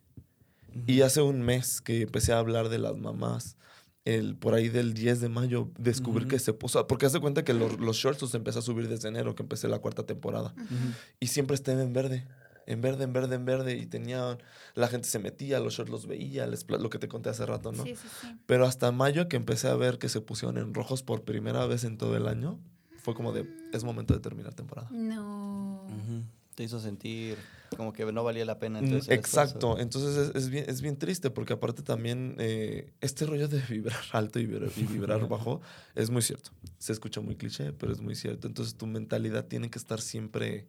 Y hace un mes que empecé a hablar de las mamás, el, por ahí del 10 de mayo, descubrí que se puso, porque hace cuenta que los, los shorts los empecé a subir desde enero, que empecé la cuarta temporada. Y siempre estaba en verde. En verde, en verde, en verde. Y tenía. La gente se metía, los shorts los veía, les lo que te conté hace rato, ¿no? Sí, sí, sí. Pero hasta mayo que empecé a ver que se pusieron en rojos por primera vez en todo el año, fue como de, es momento de terminar temporada. No. Te hizo sentir como que no valía la pena. Entonces, Exacto, esfuerzo. entonces es, es bien, es bien triste porque aparte también eh, este rollo de vibrar alto y vibrar, y vibrar bajo es muy cierto. Se escucha muy cliché, pero es muy cierto. Entonces tu mentalidad tiene que estar siempre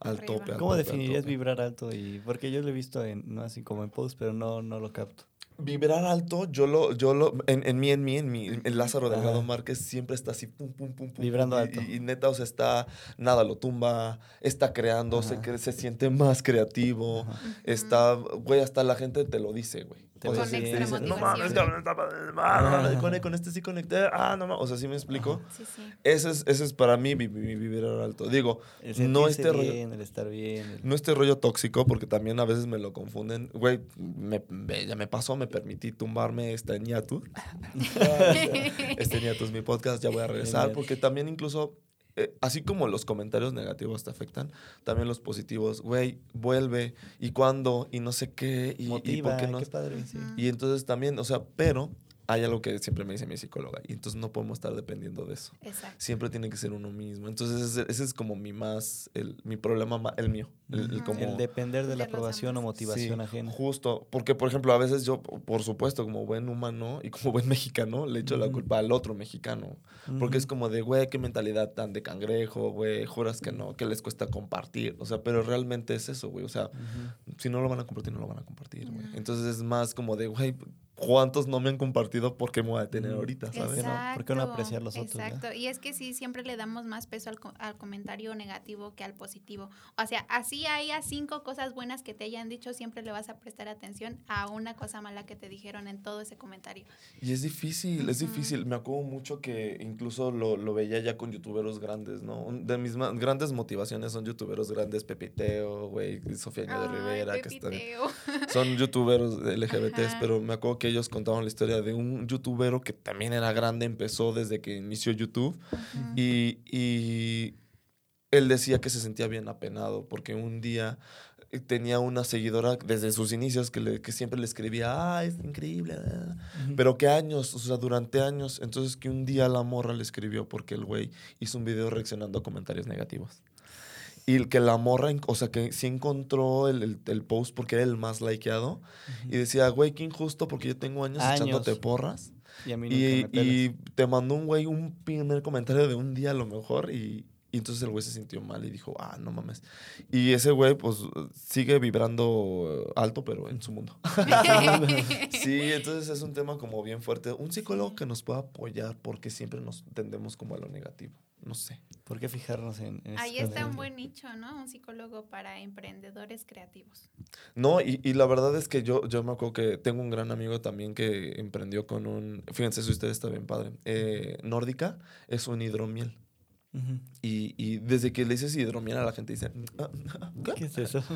al Arriba. tope. al ¿Cómo tope, al definirías tope. vibrar alto? y Porque yo lo he visto en, no así como en post, pero no, no lo capto. Vibrar alto, yo lo, yo lo, en, en mí, en mí, en mí, el Lázaro Delgado Ajá. Márquez siempre está así, pum, pum, pum, pum. Vibrando y- alto. Y, neta, o sea, está, nada lo tumba, está creando, se, se siente más creativo, Ajá. está, güey, hasta la gente te lo dice, güey. Te O sea, Con sí te extra dicen, no mames, cabrón, está padre, ah, no, con, con este sí conecté, ah, no mames, o sea, ¿sí me explico? Sí, sí. Ese es, ese es para mí mi, mi vibrar alto. Digo, El no sentirse este rollo. bien, el estar bien. el- No este rollo tóxico, porque también a veces me lo confunden. Güey, me, me- ya me pasó, me permití tumbarme este ñatus. este ñatus, mi podcast, ya voy a regresar. Porque también incluso, eh, así como los comentarios negativos te afectan, también los positivos. Güey, vuelve, y cuándo, y no sé qué, y, por qué no. qué padre, sí. Y entonces también, o sea, pero hay algo que siempre me dice mi psicóloga, y entonces no podemos estar dependiendo de eso Exacto. siempre tiene que ser uno mismo. Entonces ese, ese es como mi más, el, mi problema, ma- el mío. El, el como, El depender de la aprobación o motivación Sí, ajena. Justo, porque por ejemplo a veces yo, por supuesto, como buen humano y como buen mexicano, le echo la culpa al otro mexicano. Porque es como de, güey, qué mentalidad tan de cangrejo, güey, juras que no, que les cuesta compartir. O sea, pero realmente es eso, güey. O sea, si no lo van a compartir, no lo van a compartir, güey. Entonces es más como de, güey, ¿cuántos no me han compartido? ¿Por qué me voy a tener Ujú. ahorita, sabes? no? ¿Por qué no apreciar los otros? Exacto. Y es que sí, siempre le damos más peso al, co- al comentario negativo que al positivo. O sea, así haya cinco cosas buenas que te hayan dicho, siempre le vas a prestar atención a una cosa mala que te dijeron en todo ese comentario. Y es difícil, es difícil. Me acuerdo mucho que incluso lo, lo veía ya con youtuberos grandes, ¿no? De mis ma- grandes motivaciones son youtuberos grandes, Pepiteo, güey, Sofía Niño de Ay, Rivera, que están, Pepiteo. son youtubers LGBTs, Ajá. pero me acuerdo que ellos contaban la historia de un youtubero que también era grande, empezó desde que inició YouTube y, y él decía que se sentía bien apenado porque un día eh, tenía una seguidora desde sus inicios que, le- que siempre le escribía, ah, es increíble, ah". Ujú. pero que años, o sea, durante años, entonces que un día la morra le escribió porque el güey hizo un video reaccionando a comentarios negativos. Y el que la morra, o sea, que sí encontró el, el- el post porque era el más likeado. Y decía, güey, qué injusto porque yo tengo años, Años. echándote porras. Y a mí Y, me y te mandó un güey un primer comentario de un día a lo mejor y, y entonces el güey se sintió mal y dijo, ah, no mames. Y ese güey pues sigue vibrando alto pero en su mundo. sí, entonces es un tema como bien fuerte. Un psicólogo que nos pueda apoyar porque siempre nos tendemos como a lo negativo. No sé. ¿Por qué fijarnos en, en Ahí está un buen nicho, ¿no? Un psicólogo para emprendedores creativos. No, y, y la verdad es que yo, yo me acuerdo que tengo un gran amigo también que emprendió con un, fíjense si ustedes está bien padre, eh, Nórdica es un hidromiel. Y, y desde que le dices hidromiel a la gente dice, "Ah, ¿qué?". ¿Qué es eso? Ujú.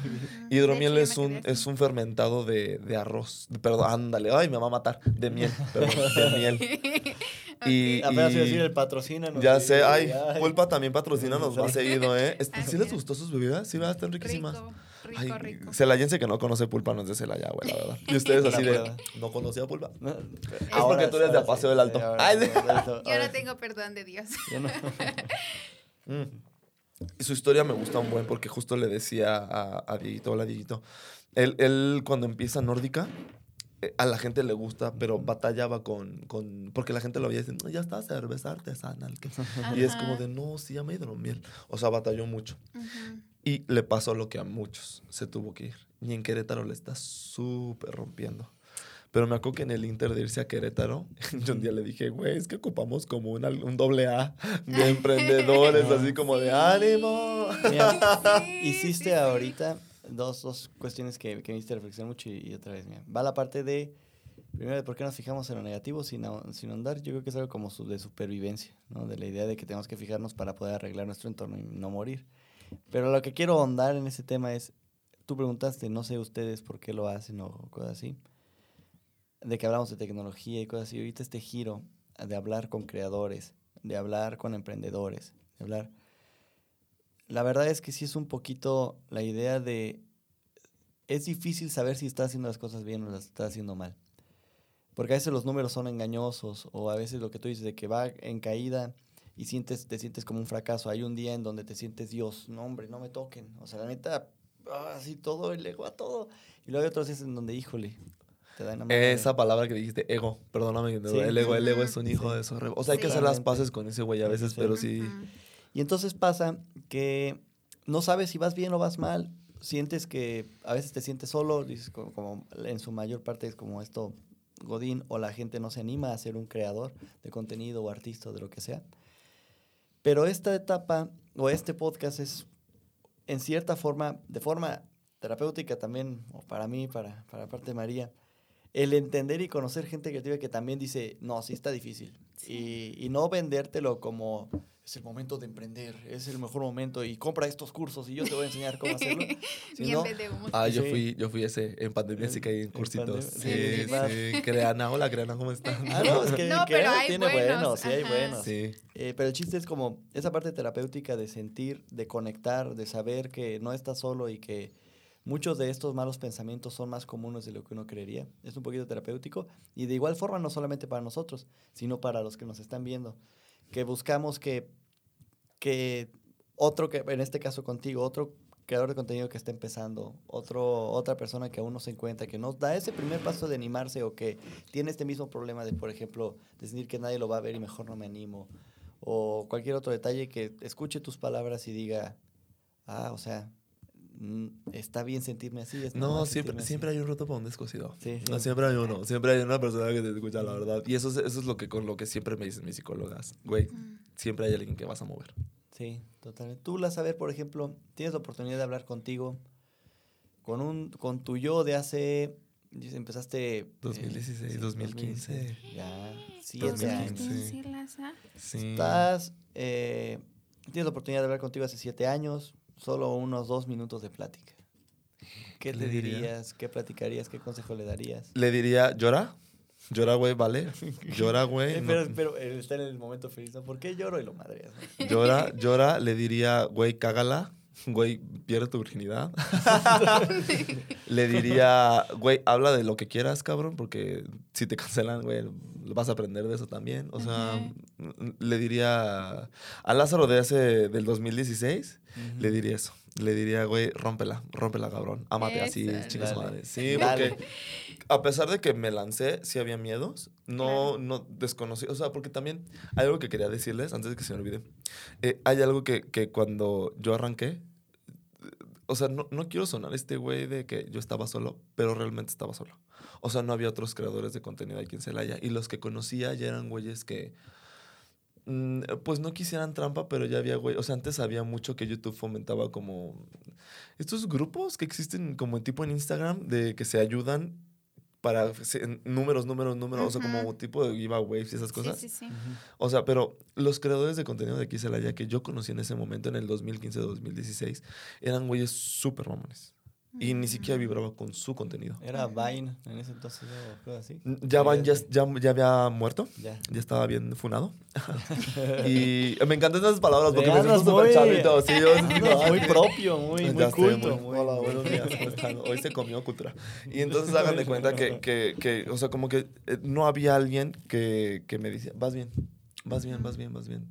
Hidromiel es un, es un fermentado de, de arroz. de- Perdón, ándale, ay, me va a matar. De miel, perdón, de miel. Y, Apenas iba a decir el patrocina. ya sé, ay, Pulpa también patrocina, nos va seguido, ¿eh? Est- Ay, ¿Sí les gustó sus bebidas? Sí, ¿verdad? Están riquísimas. Rico, rico, Ay, rico. Celayense que no conoce Pulpa no es de Celaya, güey, la verdad. Y ustedes así de. ¿no conocía Pulpa? No, Es porque tú eres de Paseo del Alto. Ay, sí. Yo no tengo perdón de Dios. Yo no. Mm. Y su historia me gusta un buen porque justo le decía a, a Dieguito, hola Dieguito, él, él cuando empieza Nórdica, a la gente le gusta, pero batallaba con, con porque la gente lo veía y decía, no, ya está cerveza artesanal. que-". Y es como de, no, sí, llama hidromiel. O sea, batalló mucho. Y le pasó lo que a muchos se tuvo que ir. Y en Querétaro le está súper rompiendo. Pero me acuerdo que en el Inter de irse a Querétaro, yo un día le dije, güey, es que ocupamos como un, un doble A de emprendedores, así como de ánimo. Mira, Sí, hiciste sí, sí. ahorita dos, dos cuestiones que, que me hiciste reflexionar mucho y, otra vez, mira. Va la parte de, primero, de por qué nos fijamos en lo negativo sin, sin andar. Yo creo que es algo como su- de supervivencia, ¿no? De la idea de que tenemos que fijarnos para poder arreglar nuestro entorno y no morir. Pero lo que quiero ahondar en ese tema es, tú preguntaste, no sé ustedes por qué lo hacen o cosas así, de que hablamos de tecnología y cosas así. Ahorita este giro de hablar con creadores, de hablar con emprendedores, de hablar... La verdad es que sí es un poquito la idea de... Es difícil saber si estás haciendo las cosas bien o las estás haciendo mal. Porque a veces los números son engañosos o a veces lo que tú dices de que va en caída y sientes, te sientes como un fracaso. Hay un día en donde te sientes Dios, no hombre, no me toquen. O sea, la neta, ah, así todo, y le a todo. Y luego hay otros días en donde, híjole, te dan Esa palabra que dijiste, ego, perdóname, Sí. el ego, el ego es un hijo Sí. de eso. O sea, hay que hacer las paces con ese güey a veces, pero sí. Y entonces pasa que no sabes si vas bien o vas mal. Sientes que a veces te sientes solo, dices como, como en su mayor parte es como esto Godín o la gente no se anima a ser un creador de contenido o artista o de lo que sea. Pero esta etapa o este podcast es en cierta forma, de forma terapéutica también, o para mí, para, para parte de María, el entender y conocer gente creativa que también dice, no, sí está difícil. Y, y no vendértelo como es el momento de emprender, es el mejor momento y compra estos cursos y yo te voy a enseñar cómo hacerlo. Bien sino- vendemos. Ah, yo fui, yo fui ese, en pandemia En- sí caí en en cursitos. pandemia, Sí, sí, sí. Creana, hola Creana, ¿cómo están? Ah, no, es que, No, que pero hay tiene buenos, buenos, sí hay buenos. Sí. Eh, pero el chiste es como esa parte terapéutica de sentir, de conectar, de saber que no estás solo y que muchos de estos malos pensamientos son más comunes de lo que uno creería. Es un poquito terapéutico y de igual forma no solamente para nosotros, sino para los que nos están viendo, que buscamos que, que otro, que en este caso contigo, otro creador de contenido que está empezando, otro, otra persona que aún no se encuentra, que nos da ese primer paso de animarse o que tiene este mismo problema de, por ejemplo, de sentir que nadie lo va a ver y mejor no me animo, o cualquier otro detalle que escuche tus palabras y diga, ah, o sea, está bien sentirme así. es No, siempre, sentirme así". siempre hay un roto para un descosido. Sí, No, sí. siempre hay uno. Siempre hay una persona que te escucha la verdad. Y eso es, eso es lo que con lo que siempre me dicen mis psicólogas. Güey, Mm. siempre hay alguien que vas a mover. Sí, totalmente. Tú, la saber, por ejemplo, tienes la oportunidad de hablar contigo, con, un, con tu yo de hace, empezaste... eh, 2016, sí, 2015. Ya, siete 2015. años. 2015, Laza. Sí. Estás, eh, tienes la oportunidad de hablar contigo hace siete años, solo unos dos minutos de plática. ¿Qué ¿Qué te le diría? dirías? ¿Qué platicarías? ¿Qué consejo le darías? Le diría, llora. Llora, güey, ¿vale? Llora, güey. Eh, no- pero, pero él está en el momento feliz, ¿no? ¿Por qué lloro y lo madreas? no? Llora, llora. Le diría, güey, cágala. Güey, pierde tu virginidad. le diría, güey, habla de lo que quieras, cabrón, porque si te cancelan, güey, vas a aprender de eso también. O sea, le diría a Lázaro de hace, del 2016, le diría eso. Le diría, güey, rómpela, rómpela, cabrón. Ámate así, Eso. chinga su Dale. madre. Sí, Dale. porque a pesar de que me lancé, sí había miedos. No, Claro. no desconocí. O sea, porque también hay algo que quería decirles antes de que se me olvide. Eh, hay algo que, que cuando yo arranqué, o sea, no, no quiero sonar este güey de que yo estaba solo, pero realmente estaba solo. O sea, no había otros creadores de contenido aquí en Celaya. Y los que conocía ya eran güeyes que, mm, pues no quisieran trampa, pero ya había güey. O sea, antes había mucho que YouTube fomentaba como estos grupos que existen como tipo en Instagram de que se ayudan para números, números, números, o sea, como tipo de giveaways y esas cosas. Sí, sí. O sea, pero los creadores de contenido de Celaya que yo conocí en ese momento, en el 2015-2016, eran güeyes súper mamones. Y ni siquiera Mm. vibraba con su contenido. Era. Vine en ese entonces así. Ya, Van ya, ya, ya había muerto, Ya. ya estaba bien funado. y me encantan esas palabras porque me siento súper muy- chavito. Sí, yo muy "Ay, propio, muy, muy sé, culto. muy- muy- Hola, buenos días, ¿cómo están? Hoy se comió cultura. Y entonces hagan de cuenta que, que, que, o sea, como que eh, no había alguien que, que me decía, vas bien, vas bien, vas bien, vas bien.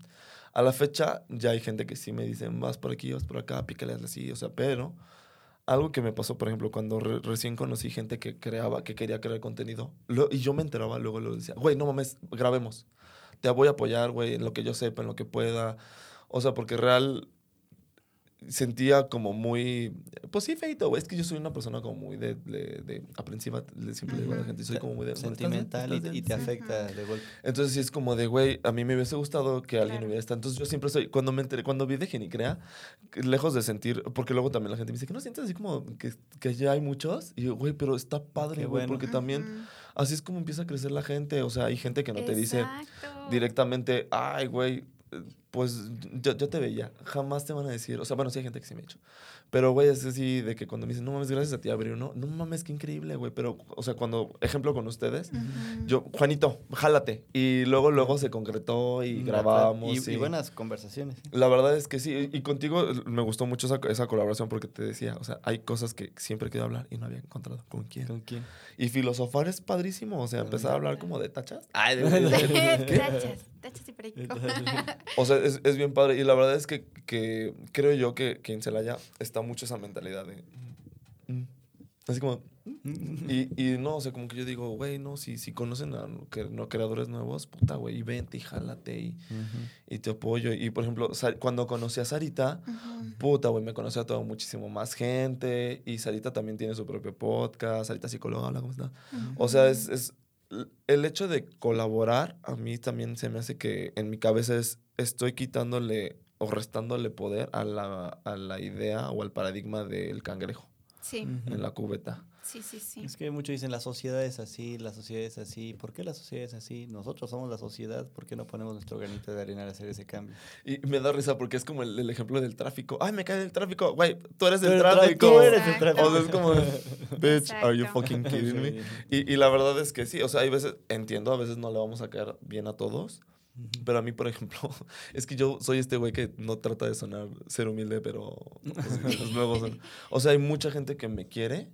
A la fecha ya hay gente que sí me dicen, vas por aquí, vas por acá, pícale así, o sea, pero algo que me pasó, por ejemplo, cuando re- recién conocí gente que creaba, que quería crear contenido, lo- y yo me enteraba, luego lo decía, güey, no mames, grabemos. Te voy a apoyar, güey, en lo que yo sepa, en lo que pueda. O sea, porque real sentía como muy, pues sí, feito, güey. Es que yo soy una persona como muy de, de, de aprensiva, le siempre le digo a la gente, soy como muy de... "¿Estás bien? sentimental ¿Estás y, y bien?". te Sí. afecta de golpe. Entonces sí es como de, güey, a mí me hubiese gustado que alguien Claro. hubiera estado. Entonces yo siempre soy, cuando me enteré, cuando vi de Genicrea, lejos de sentir, porque luego también la gente me dice que no sientes así como que, que ya hay muchos. Y yo, güey, pero está padre, güey, bueno. porque también así es como empieza a crecer la gente. O sea, hay gente que no te dice directamente, ay, güey, pues yo, yo te veía. Jamás te van a decir, o sea, bueno, sí hay gente que sí me ha hecho. Pero, güey, es así de que cuando me dicen, no mames, gracias a ti, abrió uno. No mames, qué increíble, güey. Pero, o sea, cuando, ejemplo con ustedes, Ujú. yo, Juanito, jálate. Y luego, luego se concretó y Mm, grabamos. Y, y sí. buenas conversaciones. La verdad es que sí. Y contigo me gustó mucho esa, esa colaboración porque te decía, o sea, hay cosas que siempre quiero hablar y no había encontrado con quién. ¿Con quién? Y filosofar es padrísimo. O sea, empezar a hablar como de tachas. Ay, de- Tachas, tachas y perico. O sea, es, es bien padre. Y la verdad es que, que creo yo que, que en Celaya está mucho esa mentalidad de. mm, mm. Así como. mm. Y, y no, o sea, como que yo digo, güey, no, si, si conocen a que- no, creadores nuevos, puta, güey, y vente y jálate y, y te apoyo. Y por ejemplo, cuando conocí a Sarita, puta, güey, me conocí a todo muchísimo más gente. Y Sarita también tiene su propio podcast. Sarita psicóloga, hola, ¿cómo está? O sea, es, el hecho de colaborar a mí también se me hace que en mi cabeza es estoy quitándole o restándole poder a la, a la idea o al paradigma del cangrejo Sí, en la cubeta. Sí, sí, sí. Es que muchos dicen la sociedad es así, la sociedad es así. ¿Por qué la sociedad es así? Nosotros somos la sociedad. ¿Por qué no ponemos nuestro granito de arena a hacer ese cambio? Y me da risa porque es como el, el ejemplo del tráfico. Ay, me cae el tráfico. Güey, tú eres el tráfico. tú eres el tráfico. O sea, es como, bitch, are you fucking kidding me? Y, y la verdad es que sí, o sea, hay veces, entiendo, a veces no le vamos a caer bien a todos, pero a mí, por ejemplo, es que yo soy este güey que no trata de sonar ser humilde, pero pues, luego son- O sea, hay mucha gente que me quiere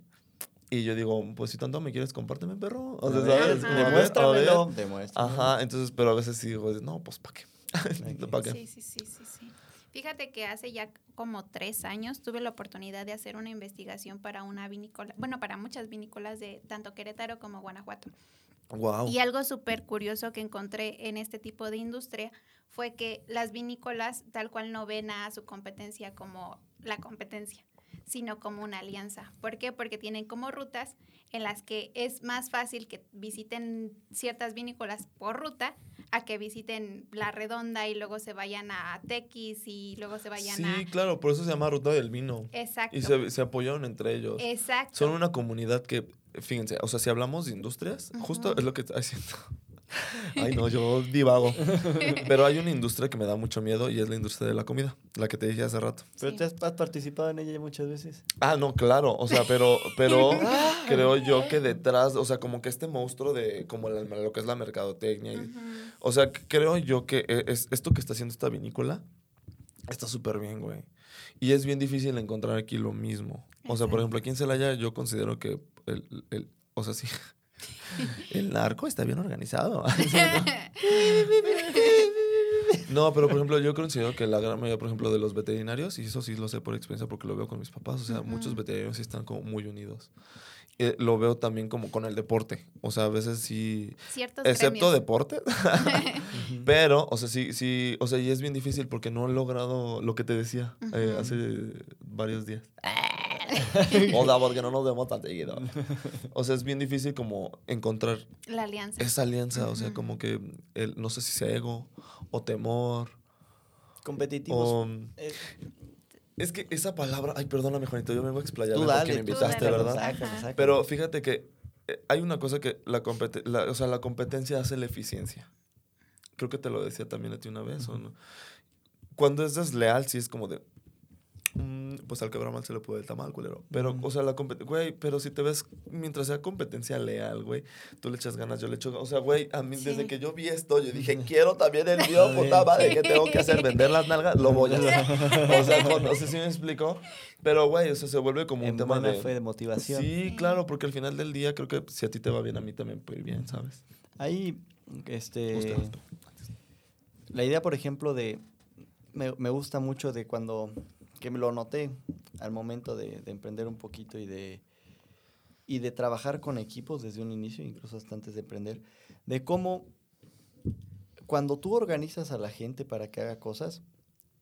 y yo digo, pues si tanto me quieres, compárteme, perro. O sea, ¿sabes? Demuéstramelo. Ajá, entonces, pero a veces sí digo, no, pues ¿para qué? ¿Para qué? Sí, sí, sí, sí, sí. Fíjate que hace ya como tres años tuve la oportunidad de hacer una investigación para una vinícola, bueno, para muchas vinícolas de tanto Querétaro como Guanajuato. Wow. Y algo súper curioso que encontré en este tipo de industria fue que las vinícolas tal cual no ven a su competencia como la competencia, sino como una alianza. ¿Por qué? Porque tienen como rutas en las que es más fácil que visiten ciertas vinícolas por ruta a que visiten La Redonda y luego se vayan a Tequis y luego se vayan Sí, a... claro, por eso se llama Ruta del Vino. Exacto. Y se, se apoyaron entre ellos. Exacto. Son una comunidad que, fíjense, o sea, si hablamos de industrias, justo es lo que está haciendo. Ay, no, yo divago. Pero hay una industria que me da mucho miedo y es la industria de la comida, la que te dije hace rato. ¿Pero Sí. te has, has participado en ella muchas veces? Ah, no, claro, o sea, pero, pero creo yo que detrás, o sea, como que este monstruo de como la- lo que es la mercadotecnia, y- o sea, creo yo que e- es, esto que está haciendo esta vinícola está súper bien, güey. Y es bien difícil encontrar aquí lo mismo. O sea, por ejemplo, aquí en Celaya yo considero que el, el- o sea, sí, el narco está bien organizado. No, pero por ejemplo, yo considero que la gran mayoría, por ejemplo, de los veterinarios, y eso sí lo sé por experiencia porque lo veo con mis papás, o sea, muchos veterinarios sí están como muy unidos. Eh, lo veo también como con el deporte. O sea, a veces sí, Ciertos excepto deporte, pero, o sea, sí, sí, o sea, y es bien difícil porque no he logrado lo que te decía eh, hace varios días. o sea, porque no nos vemos tan seguido. O sea, es bien difícil como encontrar La alianza. esa alianza, o sea, como que, el, no sé si sea ego o temor Competitivos. o... Eh, Es que esa palabra, ay, perdóname, Juanito, yo vengo a explayarme tú porque me invitaste, dale. ¿verdad? Ajá. sácalo. Pero fíjate que eh, hay una cosa que la, o sea, la competencia hace la eficiencia. Creo que te lo decía también a ti una vez, ¿o no? Cuando es desleal, sí es como de... mm, pues al quebrar mal se le puede el tamal, culero. Pero, o sea, la competencia... Güey, pero si te ves... Mientras sea competencia leal, güey, tú le echas ganas, yo le echo... O sea, güey, a mí desde que yo vi esto, yo dije, quiero también el mío, puta madre, ¿qué tengo que hacer? ¿Vender las nalgas? Lo voy a hacer. O sea, no sé si me explico. Pero, güey, o sea, se vuelve como un tema de... fe de motivación. Sí, claro, porque al final del día creo que si a ti te va bien, a mí también puede ir bien, ¿sabes? Ahí, este... La idea, por ejemplo, de... Me, me gusta mucho de cuando... Que me lo noté al momento de, de emprender un poquito y de... Y de trabajar con equipos desde un inicio, incluso hasta antes de emprender, de cómo cuando tú organizas a la gente para que haga cosas,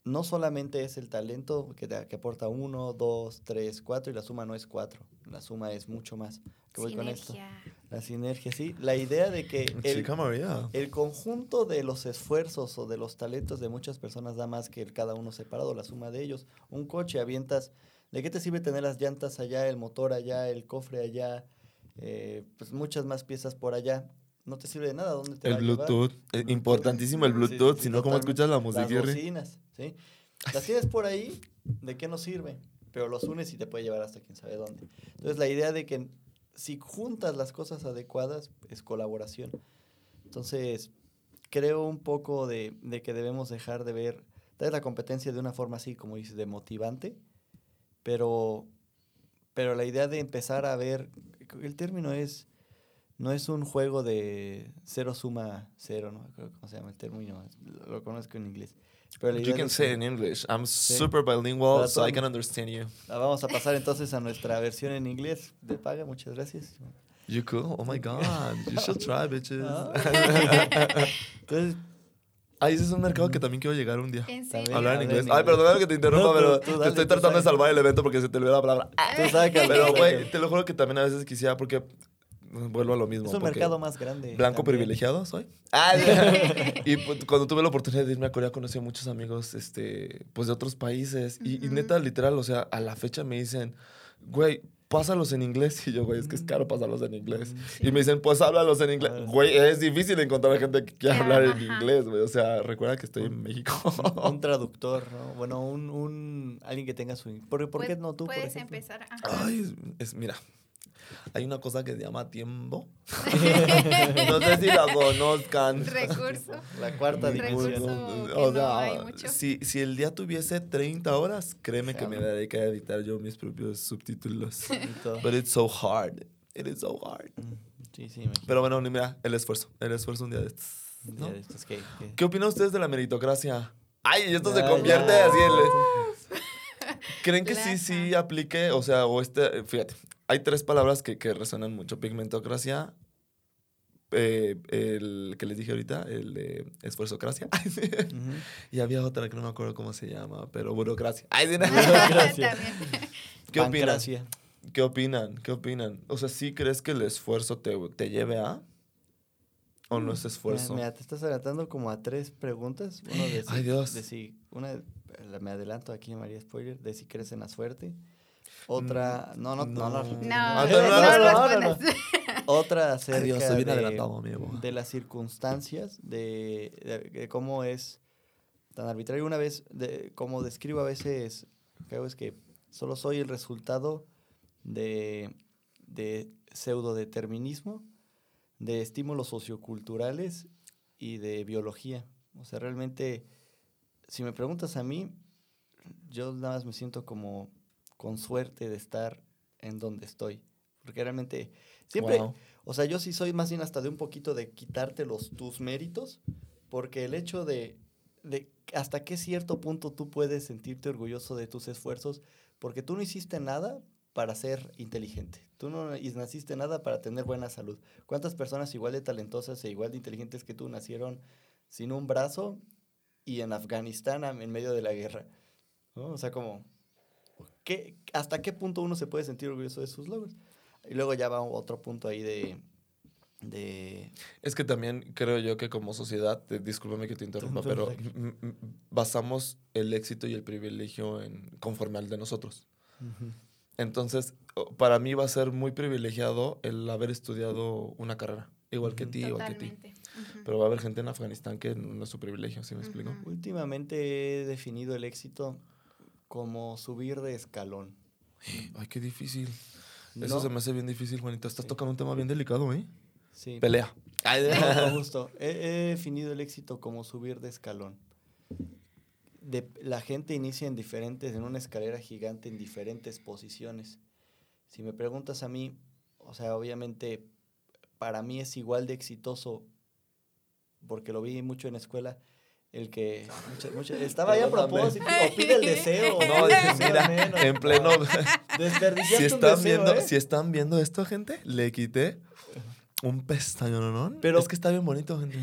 no solamente es el talento que, te- que aporta uno, dos, tres, cuatro, y la suma no es cuatro, la suma es mucho más. ¿Qué voy con esto? Sinergia. La sinergia, sí. La idea de que el, el conjunto de los esfuerzos o de los talentos de muchas personas da más que el cada uno separado, la suma de ellos. Un coche avientas, ¿de qué te sirve tener las llantas allá, el motor allá, el cofre allá, eh, pues muchas más piezas por allá? No te sirve de nada, ¿dónde te El va a llevar? Bluetooth. eh, importantísimo el Bluetooth. sí, si no, ¿cómo escuchas la Las música? bocinas, ¿sí? Las tienes por ahí, ¿de qué nos sirve? Pero los unes y te puede llevar hasta quién sabe dónde. Entonces, la idea de que si juntas las cosas adecuadas, es colaboración. Entonces, creo un poco de, de que debemos dejar de ver tal vez la competencia de una forma así, como dices, de motivante, pero, pero la idea de empezar a ver, el término es, no es un juego de cero suma cero, ¿no? Creo que ¿Cómo se llama el término? Lo, lo conozco en inglés. Pero You can say que- it in English. I'm Sí. super bilingual, so I can understand you. Ah, Vamos a pasar entonces a nuestra versión en inglés de paga, muchas gracias. You cool? Oh my God. You should try, bitches. Ah. Entonces, Ay, ese es un mercado que también quiero llegar un día. En serio. Hablar en inglés. Ay, perdóname que te interrumpa, No, pero tú- tú te dale, estoy tratando de sabes. salvar el evento porque se te olvidó la palabra. tú sácalo, Pero, sácalo. güey, te lo juro que también a veces quisiera, porque vuelvo a lo mismo. Es un mercado más grande. Blanco también. privilegiado soy. Ah, y pues, cuando tuve la oportunidad de irme a Corea conocí a muchos amigos este, pues de otros países. Y, y Ujú. neta, literal, o sea, a la fecha me dicen, güey, pásalos en inglés. Y yo, güey, es que es caro pasarlos en inglés. Mm, Y me dicen, pues háblalos en inglés. Sí. Güey, es difícil encontrar gente que quiera hablar en ajá. inglés, güey. O sea, recuerda que estoy en México. Un, un traductor, ¿no? Bueno, un, un alguien que tenga su... ¿Por, por qué Puedes- no tú, por Puedes ejemplo? empezar. ajá. Ay, es, es- mira. Hay una cosa que se llama tiempo. no sé si la conozcan. Recurso. La cuarta dimensión. O no sea, mucho. si, si el día tuviese 30 horas, créeme que me dedicaría a editar yo mis propios subtítulos. But it's so hard. It is so hard. Mm, Sí, sí. Pero bueno, ni mira, el esfuerzo. El esfuerzo un día de estos. Un ¿no? día de estos que- que- ¿Qué opinan ustedes de la meritocracia? Ay, esto se convierte ya. así en... ¿Creen que sí, Plaza. sí aplique? O sea, o este... Fíjate, hay tres palabras que, que resuenan mucho. Pigmentocracia, eh, el que les dije ahorita, el de esfuerzocracia. Y había otra que no me acuerdo cómo se llama, pero burocracia. Ay. ¿Qué opinan? ¿Qué opinan? ¿Qué opinan? O sea, ¿sí crees que el esfuerzo te, te lleve a? ¿O no es esfuerzo? Mira, te estás adelantando como a tres preguntas. Uno de si, Ay, Dios. de si- una, me adelanto aquí, María Spoiler, de si crees en la suerte. Otra, no, no, no, no. No. No, Ah, no. Otra acerca de, adelantado, amigo. de las circunstancias, de, de- de cómo es tan arbitrario. Una vez, de, como describo a veces, creo es que solo soy el resultado de, de pseudodeterminismo, de estímulos socioculturales y de biología. O sea, realmente, si me preguntas a mí, yo nada más me siento como con suerte de estar en donde estoy. Porque realmente siempre, Wow. o sea, yo sí soy más bien hasta de un poquito de quitarte los, tus méritos, porque el hecho de, de hasta qué cierto punto tú puedes sentirte orgulloso de tus esfuerzos, porque tú no hiciste nada para ser inteligente. Tú no naciste nada para tener buena salud. ¿Cuántas personas igual de talentosas e igual de inteligentes que tú nacieron sin un brazo y en Afganistán en medio de la guerra? ¿No? O sea, como, ¿qué, ¿hasta qué punto uno se puede sentir orgulloso de sus logros? Y luego ya va otro punto ahí de... de Es que también creo yo que como sociedad, eh, discúlpame que te interrumpa, pero basamos el éxito y el privilegio en conforme al de nosotros. Entonces, para mí va a ser muy privilegiado el haber estudiado una carrera, igual que ti, igual que ti. Pero va a haber gente en Afganistán que no es su privilegio, ¿sí me explico? Últimamente he definido el éxito como subir de escalón. Ay, qué difícil. Eso se me hace bien difícil, Juanito. Estás Sí. tocando un tema bien delicado, ¿eh? Sí, Pelea. No, con gusto. He, he definido el éxito como subir de escalón. De, la gente inicia en diferentes, en una escalera gigante, en diferentes posiciones. Si me preguntas a mí, o sea, obviamente para mí es igual de exitoso, porque lo vi mucho en la escuela, el que mucha- mucha- estaba ahí a propósito, o pide el deseo. No, dices, mira, menos. en pleno... Si están deseo, viendo, ¿eh? si están viendo esto, gente, le quité un pestaño, ¿no? Pero- es que está bien bonito, gente.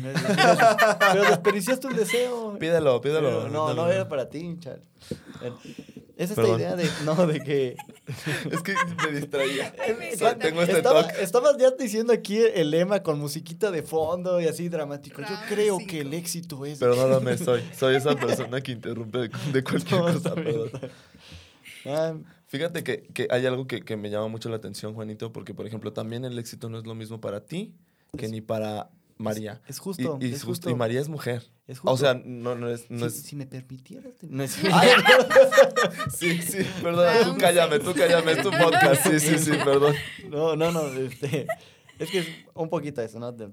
Pero desperdiciaste un deseo. Pídelo, pídelo. Pero no, no Pídelo. era para ti, chal. Es esta Perdón. idea de, no, de que... Es que me distraía. me sea, encanta. tengo este Estaba, estabas ya diciendo aquí el lema con musiquita de fondo y así dramático. Yo creo cinco. que el éxito es... Perdóname, soy, soy esa persona que interrumpe de, de cualquier No, cosa. Ah, Fíjate que, que hay algo que, que me llama mucho la atención, Juanito, porque, por ejemplo, también el éxito no es lo mismo para ti que ni para María. es justo, y, y es justo- y María es mujer. Es justo. O sea, no, no es... No si, es si me permitieras... te- No es... sí, sí, perdón, tú Round cállame, tú cállame, es tu podcast. Sí, sí, sí, perdón. No, no, no. Este, es que es un poquito eso, ¿no? De-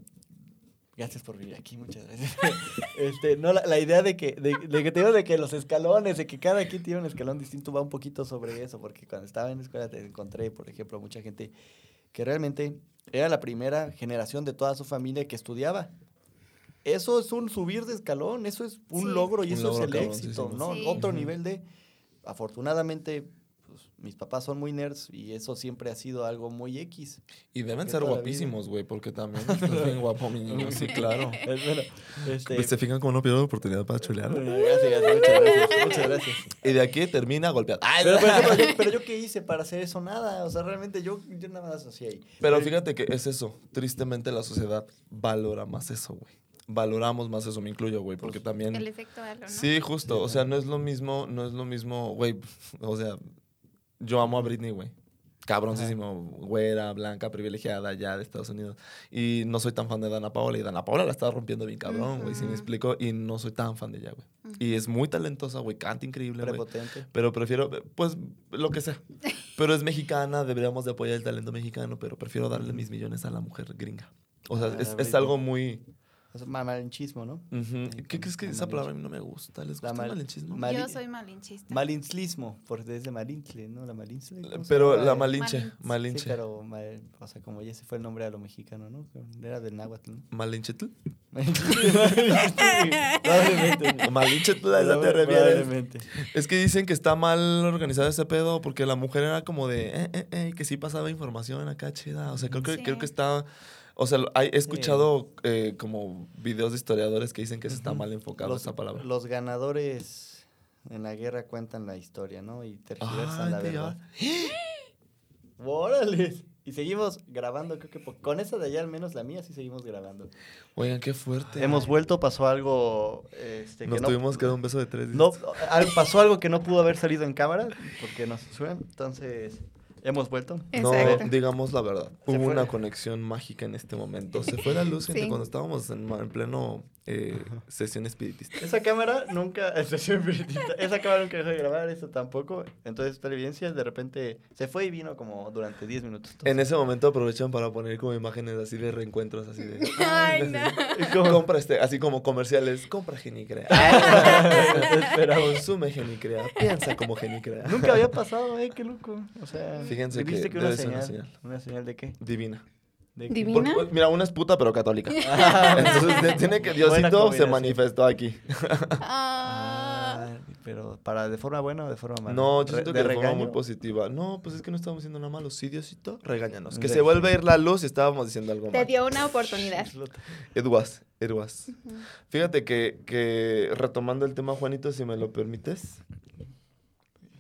gracias por venir aquí, muchas gracias. Este, no, la, la idea de que, de, de que te digo de que los escalones, de que cada quien tiene un escalón distinto, va un poquito sobre eso, porque cuando estaba en la escuela te encontré, por ejemplo, mucha gente que realmente era la primera generación de toda su familia que estudiaba. Eso es un subir de escalón, eso es un Sí. logro y Un eso logro es el éxito, ¿no? Sí. Otro nivel de, afortunadamente, mis papás son muy nerds y eso siempre ha sido algo muy X. Y deben De ser guapísimos, güey, porque también es bien guapo mi niño, sí, claro. Es bueno, este, ¿Se fijan cómo no pierdo la oportunidad para chulear? Gracias, gracias, muchas gracias, muchas gracias. Y de aquí termina golpeado. Ay, Pero, yo, pero yo qué hice para hacer eso, nada. O sea, realmente yo, yo nada más hacía ahí. Pero fíjate que es eso. Tristemente la sociedad valora más eso, güey. Valoramos más eso, me incluyo, güey, porque también... El efecto halo, ¿no? Sí, justo. O sea, no es lo mismo, no es lo mismo, güey. O sea, yo amo a Britney, güey. Cabroncísimo, güera, blanca, privilegiada, ya de Estados Unidos. Y no soy tan fan de Dana Paola. Y Dana Paola la está rompiendo bien cabrón, güey, si me explico. Y no soy tan fan de ella, güey. Y es muy talentosa, güey, canta increíble, güey. Prepotente. Pero prefiero, pues, lo que sea. Pero es mexicana, deberíamos de apoyar el talento mexicano, pero prefiero darle mis millones a la mujer gringa. O sea, Ah, es, es algo muy... Malinchismo, ¿no? Sí, ¿Qué crees que esa palabra a mí no me gusta? ¿Les gusta el malinchismo? mal- Yo Mali- soy malinchista. Malinclismo, porque es de Malintle, ¿no? La Malintle. ¿cómo se Pero la Eh, malinche, Malinche. malinche. Sí, pero, mal- o sea, como ya se fue el nombre a lo mexicano, ¿no? Era del náhuatl, ¿no? ¿Malinchetl? Probablemente. Malinchetl, a te refieres. Es que dicen que está mal organizado ese pedo porque la mujer era como de, eh, eh, eh, que sí pasaba información acá chida. O sea, creo que, Sí. creo que está... O sea, hay- he escuchado eh, como videos de historiadores que dicen que se está mal enfocado los, esa palabra. Los ganadores en la guerra cuentan la historia, ¿no? Y tergiversan la Ay, verdad. ¡Órale! Y seguimos grabando, creo que con esa de allá al menos la mía sí seguimos grabando. Oigan, qué fuerte. Hemos vuelto, pasó algo este, Nos no, tuvimos que dar un beso de tres. no, dices. al- pasó algo que no pudo haber salido en cámara porque nos suben, entonces hemos vuelto. No, digamos la verdad. Se Hubo fue. una conexión mágica en este momento. Se fue la luz gente, Sí. cuando estábamos en, en pleno eh, sesión espiritista. Esa cámara nunca, estación espiritista, esa cámara nunca dejó de grabar, eso tampoco. Entonces, televidencia de repente se fue y vino como durante 10 minutos. En ese momento aprovechan para poner como imágenes así de reencuentros, así de... Ay, no. Como, compra este, así como comerciales, compra Genicrea. Espera, Consume Genicrea, piensa como Genicrea. Nunca había pasado, eh, qué loco. O sea, Fíjense que ¿viste debe una ser una señal, señal. ¿Una señal de qué? Divina. ¿De? Divina. Porque, mira, una es puta pero católica. Entonces te- tiene que Diosito se manifestó aquí. Ah. Pero para de forma buena o de forma mala. No, yo Re- siento que de forma muy positiva. No, pues es que no estamos haciendo nada malo. Sí, Diosito, regáñanos. Que Sí. se vuelva a ir la luz y estábamos diciendo algo Te mal. dio una oportunidad. It was, it was. Fíjate que, que retomando el tema, Juanito, si me lo permites,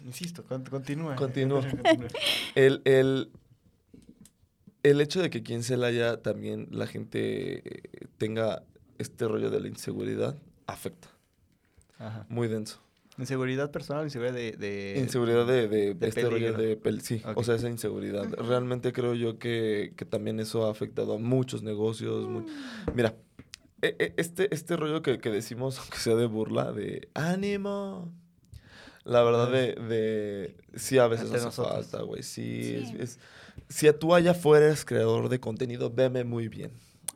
Insisto, con- continúa. Continúa. Continúa. el, el, el hecho de que aquí en Celaya también la gente eh, tenga este rollo de la inseguridad afecta. Ajá. Muy denso. Inseguridad personal, inseguridad de... de- Inseguridad de, de, de este rollo de... pel- sí, o sea, esa inseguridad. Realmente creo yo que, que también eso ha afectado a muchos negocios. mu- Mira, e- e- este, este rollo que, que decimos, aunque sea de burla, de ánimo. La verdad de, de sí a veces hace nosotros. falta, güey. Sí, es- Sí. es- si tú allá afuera eres creador de contenido, veme muy bien.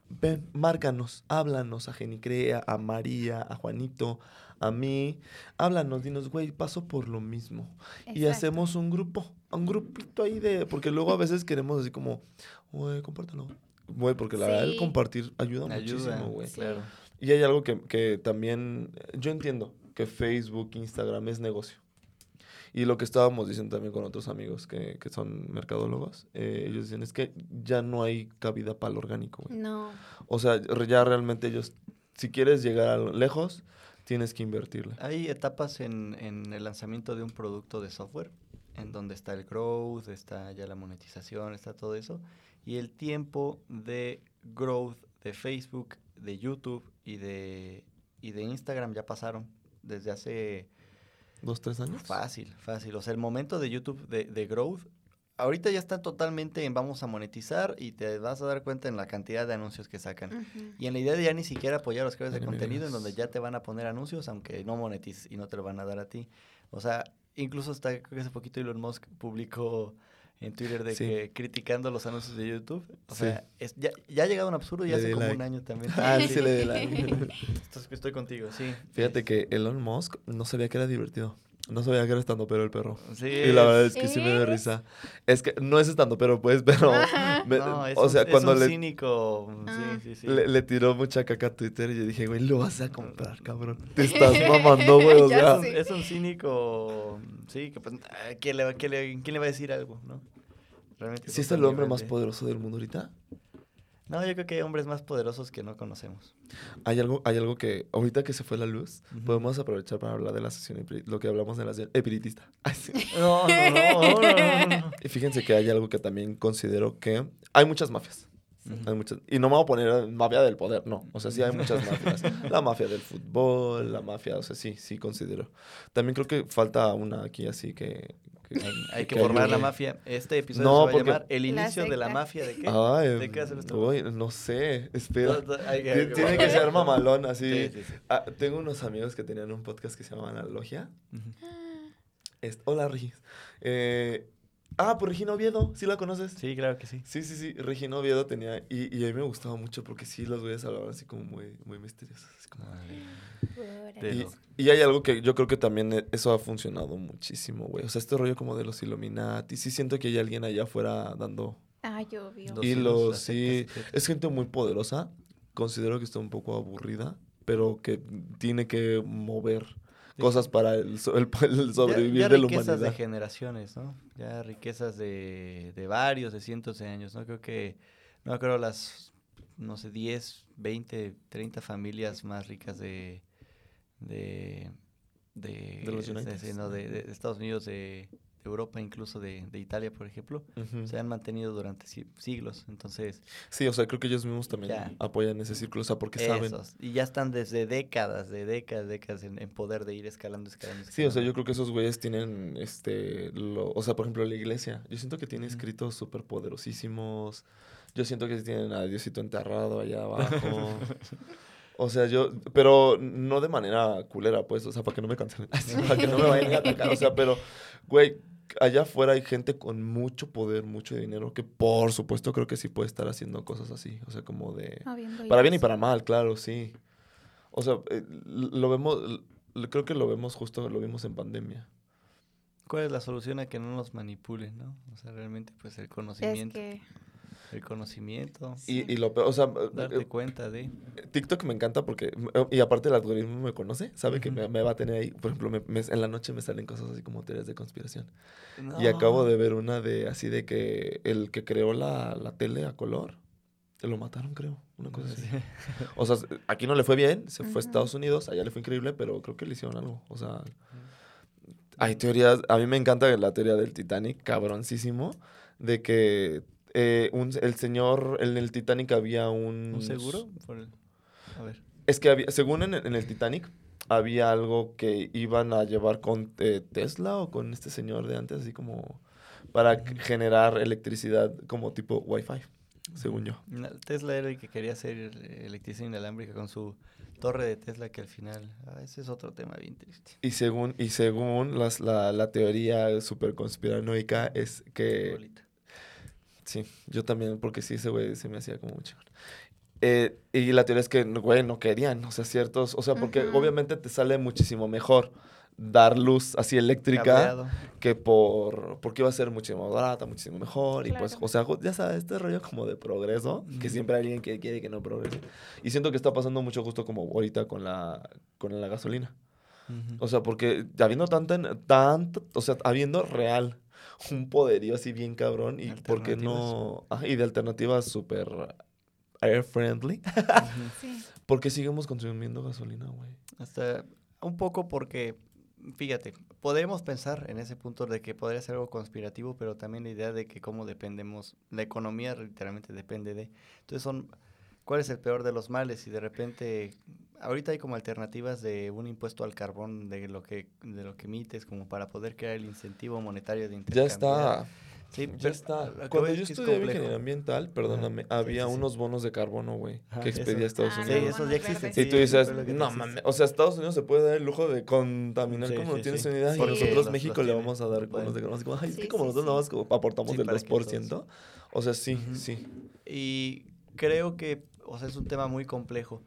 Ven, márcanos, háblanos a Genicrea, a María, a Juanito, a mí. Háblanos, dinos, güey, paso por lo mismo. Y hacemos un grupo, un grupito ahí de... Porque luego a veces queremos así como, güey, compártelo. Güey, porque la verdad el compartir ayuda, Ayuda, muchísimo, güey. Sí. Claro. Y hay algo que, que también, yo entiendo que Facebook, Instagram es negocio. Y lo que estábamos diciendo también con otros amigos que, que son mercadólogos, eh, ellos dicen es que ya no hay cabida para el orgánico. güey. No. O sea, ya realmente ellos, si quieres llegar a lo lejos, tienes que invertirle. Hay etapas en, en el lanzamiento de un producto de software, en donde está el growth, está ya la monetización, está todo eso. Y el tiempo de growth de Facebook, de YouTube y de, y de Instagram ya pasaron desde hace ¿Dos, tres años? Fácil, fácil. O sea, el momento de YouTube de, de growth, ahorita ya está totalmente en vamos a monetizar y te vas a dar cuenta en la cantidad de anuncios que sacan. Y en la idea de ya ni siquiera apoyar a los creadores de contenido, en donde ya te van a poner anuncios, aunque no monetices y no te lo van a dar a ti. O sea, incluso hasta creo que hace poquito Elon Musk publicó en Twitter de Sí. que criticando los anuncios de YouTube. O Sí. sea, es- ya, ya ha llegado un absurdo y Le hace como un año también. Ah, sí, le di like. Estoy, estoy contigo, sí. Fíjate que Elon Musk no sabía que era divertido. No sabía que era estando pero el perro. Sí. Y la verdad es que sí me dio ¿Es? risa. Es que no es estando pero pues, pero... me- No, es o un- sea, es cuando un le, cínico. Ah. Sí, sí, sí. le, le tiró mucha caca a Twitter y yo dije, güey, lo vas a comprar, cabrón. Te estás mamando, güey, o sea... Es un- sé. Es un cínico. Sí, que pues, ah, ¿quién, le, va- quién le- quién le va a decir algo, no? Realmente ¿Sí es el hombre más de- poderoso del mundo ahorita? No, yo creo que hay hombres más poderosos que no conocemos. Hay algo, hay algo que, ahorita que se fue la luz, podemos aprovechar para hablar de la sesión, lo que hablamos de la sesión espiritista. No, no, no, no, no, no. Y fíjense que hay algo que también considero que hay muchas mafias. Hay muchas, y no me voy a poner mafia del poder, no. O sea, sí hay muchas mafias. La mafia del fútbol, la mafia, o sea, sí, sí considero. También creo que falta una aquí así que... que- Hay, que formar la mafia. Este episodio No, se va a llamar El La inicio de la mafia de qué? Ay, ¿De qué uy, no sé, espera. Tiene que ser mamalón, así. Sí, sí, sí. Ah, tengo unos amigos que tenían un podcast que se llamaban La Logia. Es- Hola, Regis. Eh, ah, por Regina Oviedo, ¿sí la conoces? Sí, claro que sí. Sí, sí, sí. Regina Oviedo tenía. Y, y a mí me gustaba mucho porque sí, los güeyes hablaban así como muy, muy misteriosos. así como- Y, y hay algo que yo creo que también e- eso ha funcionado muchísimo, güey. O sea, este rollo como de los Illuminati. Sí siento que hay alguien allá afuera dando obvio. Los y los, las sí, es gente muy poderosa. Considero que está un poco aburrida, pero que tiene que mover. Cosas para el, el- el Ya- sobrevivir ya de la riquezas humanidad. de generaciones, ¿no? Ya riquezas de, de varios, de cientos de años, ¿no? Creo que, no creo las, no sé, 10, 20, 30 familias más ricas de, de, de, De los de- de Estados Unidos, de, de Europa, incluso de, de Italia, por ejemplo, se han mantenido durante si- siglos. Entonces, Sí, o sea, creo que ellos mismos también Ya. apoyan ese círculo, o sea, porque saben. y ya están desde décadas, de décadas, décadas en, en poder de ir escalando, escalando, Sí, o sea, escalando. yo creo que esos güeyes tienen, este, lo, o sea, por ejemplo, la iglesia. Yo siento que tiene escritos súper poderosísimos. Yo siento que tienen a Diosito enterrado allá abajo. O sea, yo, pero no de manera culera, pues, o sea, para que no me cancelen, para que no me vayan a atacar, o sea, pero, güey, allá afuera hay gente con mucho poder, mucho dinero, que por supuesto creo que sí puede estar haciendo cosas así, o sea, como de... Para bien y para mal, claro, sí. O sea, eh, lo vemos, creo que lo vemos justo, lo vimos en pandemia. ¿Cuál es la solución a que no nos manipulen, no? O sea, realmente, pues el Es conocimiento. que El conocimiento. Y, y lo peor, o sea, Darte eh, cuenta de. TikTok me encanta porque, y aparte el algoritmo me conoce, sabe que me, me va a tener ahí, por ejemplo, me- me- en la noche me salen cosas así como teorías de conspiración. Y acabo de ver una de, así de que el que creó la, la tele a color, lo mataron, creo, una cosa así. Sí. O sea, aquí no le fue bien, se fue a. Estados Unidos, allá le fue increíble, pero creo que le hicieron algo. O sea, hay teorías, a mí me encanta la teoría del Titanic, cabroncísimo, de que eh, un- el señor, en el Titanic había un... ¿Un seguro? Por el- A ver. Es que había, según en, el- en el Titanic, había algo que iban a llevar con eh, Tesla o con este señor de antes, así como para generar electricidad como tipo Wi-Fi, según yo. Tesla era el que quería hacer electricidad inalámbrica con su torre de Tesla, que al final. ah, ese es otro tema bien triste. Y según, y según las, la, la teoría super conspiranoica es que... Bolita. Sí, yo también, porque sí, ese güey se me hacía como muy chingón. Eh, y la teoría es que, güey, no querían, o sea, ciertos, o sea, porque obviamente te sale muchísimo mejor dar luz así eléctrica que por, porque iba a ser muchísimo más barata, muchísimo mejor, y pues, o sea, ya sabes, este rollo como de progreso, que siempre hay alguien que quiere que no progrese. Y siento que está pasando mucho justo como ahorita con la, con la gasolina. O sea, porque habiendo tanta, tanto, o sea, habiendo real un poderío así bien cabrón y porque no, y de alternativas súper air friendly, Ujú. sí. ¿por qué seguimos consumiendo gasolina, güey? Hasta un poco porque, fíjate, podemos pensar en ese punto de que podría ser algo conspirativo, pero también la idea de que cómo dependemos, la economía literalmente depende de. Entonces son, ¿cuál es el peor de los males? Y de repente, ahorita hay como alternativas de un impuesto al carbón de lo que de lo que emites, como para poder crear el incentivo monetario de Ya intercambiar. está, Sí, ya está. Cuando yo es estudié ingeniería ambiental, perdóname, sí, había sí, sí. unos bonos de carbono, güey, que eso. expedía Estados Ah, Sí, Unidos. esos ya existen. Y sí, tú dices, no mames, o sea, Estados Unidos se puede dar el lujo de contaminar Sí, como no sí, tienes sí. Sí. y nosotros Los- México los le vamos a dar bonos de carbono, así como, ay, es Sí, que como sí, nosotros sí. nada más como aportamos Sí, del para que 2%, o sea, sí, sí. Y creo que, o sea, es un tema muy complejo.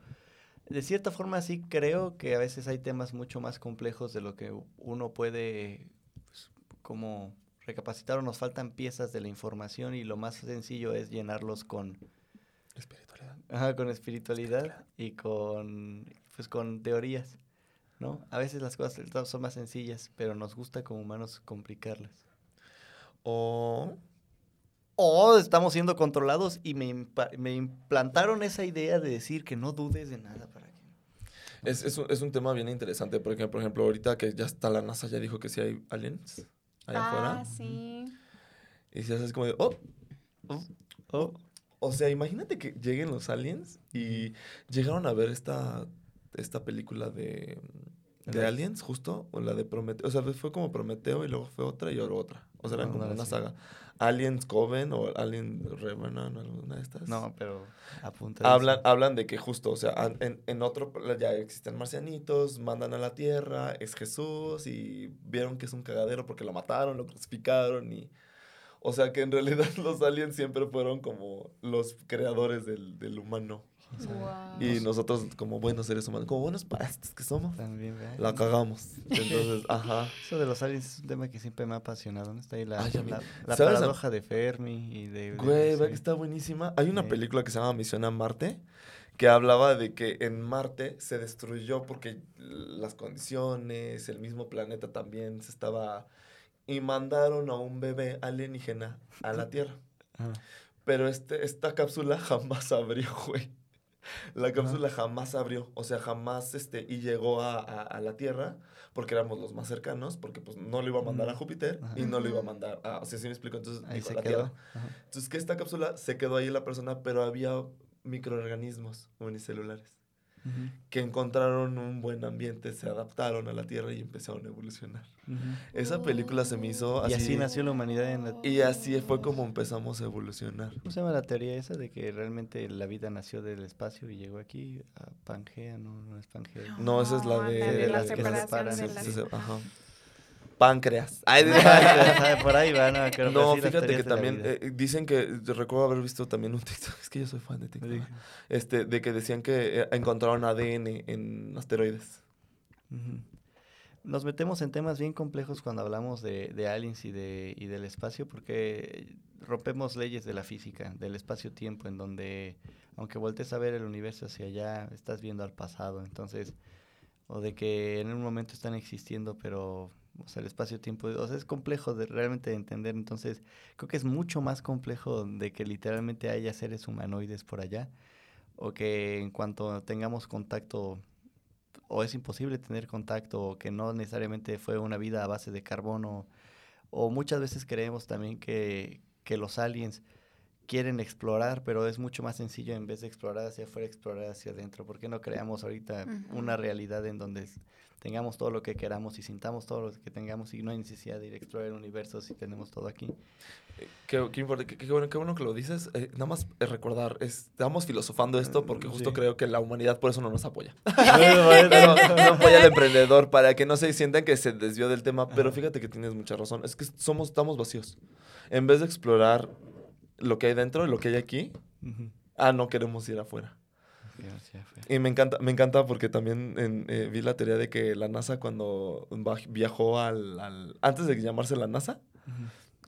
De cierta forma sí creo que a veces hay temas mucho más complejos de lo que uno puede pues, como recapacitar o nos faltan piezas de la información y lo más sencillo es llenarlos con Espiritualidad. Ajá, con espiritualidad y con, pues, con teorías, ¿no? A veces las cosas son más sencillas, pero nos gusta como humanos complicarlas. O O estamos siendo controlados y me, impa- me implantaron esa idea de decir que no dudes de nada para que... es, es, un, es un tema bien interesante, porque, por ejemplo, ahorita que ya está la NASA, ya dijo que sí hay aliens allá ah, afuera. sí. Y si haces como de, oh, oh, Oh, O sea, imagínate que lleguen los aliens y llegaron a ver esta, esta película de, de aliens, justo, o la de Prometeo. O sea, fue como Prometeo y luego fue otra y luego otra. O sea, eran No, como una saga. Aliens Coven o Alien Revenant alguna de estas. no, pero apunta. Hablan, eso. hablan de que justo, o sea, en, en otro ya existen marcianitos, mandan a la Tierra, es Jesús y vieron que es un cagadero porque lo mataron, lo crucificaron y... O sea que en realidad los aliens siempre fueron como los creadores del, del humano. Y nosotros como buenos seres humanos, como buenos paestos que somos, También, ¿verdad? la cagamos. Entonces, ajá. Eso de los aliens es un tema que siempre me ha apasionado. ¿no? Está ahí la, Ay, la, la ¿sabes a- paradoja de Fermi y de... de- Güey, ¿verdad sí. que está buenísima? Hay una Sí. película que se llama Misión a Marte, que hablaba de que en Marte se destruyó porque las condiciones, el mismo planeta también se estaba... Y mandaron a un bebé alienígena a la Tierra. Ajá. Pero este, esta cápsula jamás abrió, güey. La cápsula jamás abrió, o sea, jamás, este, y llegó a, a- a la Tierra, porque éramos los más cercanos, porque pues no lo iba a mandar a. Júpiter Ajá. y no lo iba a mandar a, o sea, ¿sí me explico? Entonces, Ahí dijo, se la quedó. Tierra. Ajá. Entonces, que esta cápsula se quedó ahí la persona, pero había microorganismos unicelulares Que encontraron un buen ambiente, se adaptaron a la Tierra y empezaron a evolucionar. Esa película se me hizo Y así. así nació la humanidad en la... Y así fue como empezamos a evolucionar. ¿Cómo se llama la teoría esa de que realmente la vida nació del espacio y llegó aquí a Pangea? No, no es Pangea. No, esa es la de, la de la que se separa, ajá. Páncreas. Ay, Por ahí va, no, creo que no, fíjate que también eh, dicen que recuerdo haber visto también un TikTok, es que yo soy fan de TikTok. Sí. Este, de que decían que eh, encontraron ADN en asteroides. Nos metemos en temas bien complejos cuando hablamos de, de aliens y, de, y del espacio porque rompemos leyes de la física, del espacio-tiempo, en donde aunque voltees a ver el universo hacia allá, estás viendo al pasado. Entonces, o de que en un momento están existiendo, pero o sea, el espacio-tiempo, es complejo de realmente de entender. Entonces, creo que es mucho más complejo de que literalmente haya seres humanoides por allá, o que en cuanto tengamos contacto o es imposible tener contacto, o que no necesariamente fue una vida a base de carbono, o muchas veces creemos también que, que los aliens quieren explorar, pero es mucho más sencillo en vez de explorar hacia afuera, explorar hacia adentro. ¿Por qué no creamos ahorita una realidad en donde tengamos todo lo que queramos y sintamos todo lo que tengamos y no hay necesidad de ir a explorar el universo si tenemos todo aquí? Eh, Qué, qué importa- qué- qué bueno, qué bueno que lo dices. Eh, nada más es recordar, es- estamos filosofando esto porque justo Sí. creo que la humanidad por eso no nos apoya. Pero no apoya al emprendedor para que no se sientan que se desvió del tema. Pero fíjate que tienes mucha razón. Es que somos, estamos vacíos. En vez de explorar lo que hay dentro y lo que hay aquí, ah, no queremos ir afuera. Y me encanta, me encanta porque también en, eh, vi la teoría de que la NASA cuando viajó al, al- Antes de llamarse la NASA.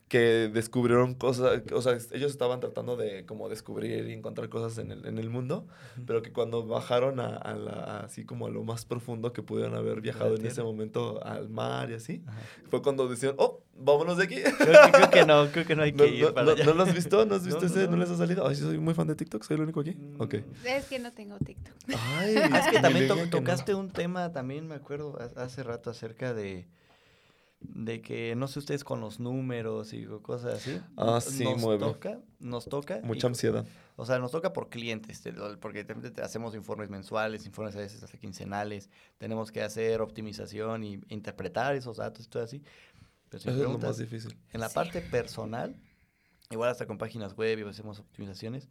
Que descubrieron cosas, o sea, ellos estaban tratando de como descubrir y encontrar cosas en el, en el mundo, pero que cuando bajaron a, a la- así como a lo más profundo que pudieron haber viajado en ese momento al mar y así, Ajá. fue cuando decían, oh, vámonos de aquí. Creo, que, creo que no, creo que no hay ¿No, que ir no- para no- allá. ¿no lo has visto? ¿No has No, visto no, ese? ¿No no. les ha salido? Ay, sí, soy muy fan de TikTok, soy el único aquí. Ok. Mm. Es que no tengo TikTok. Ay, es que también to- no. tocaste un tema, también me acuerdo ha- hace rato acerca de, de que no sé ustedes con los números y co- cosas así. Ah, sí, nos mueve. toca, nos toca. y- Mucha ansiedad. o sea, nos toca por clientes, porque te- hacemos informes mensuales, informes a veces hasta quincenales, tenemos que hacer optimización y interpretar esos datos y todo así. Pero si Eso es lo más difícil. en la parte personal, igual hasta con páginas web y hacemos optimizaciones.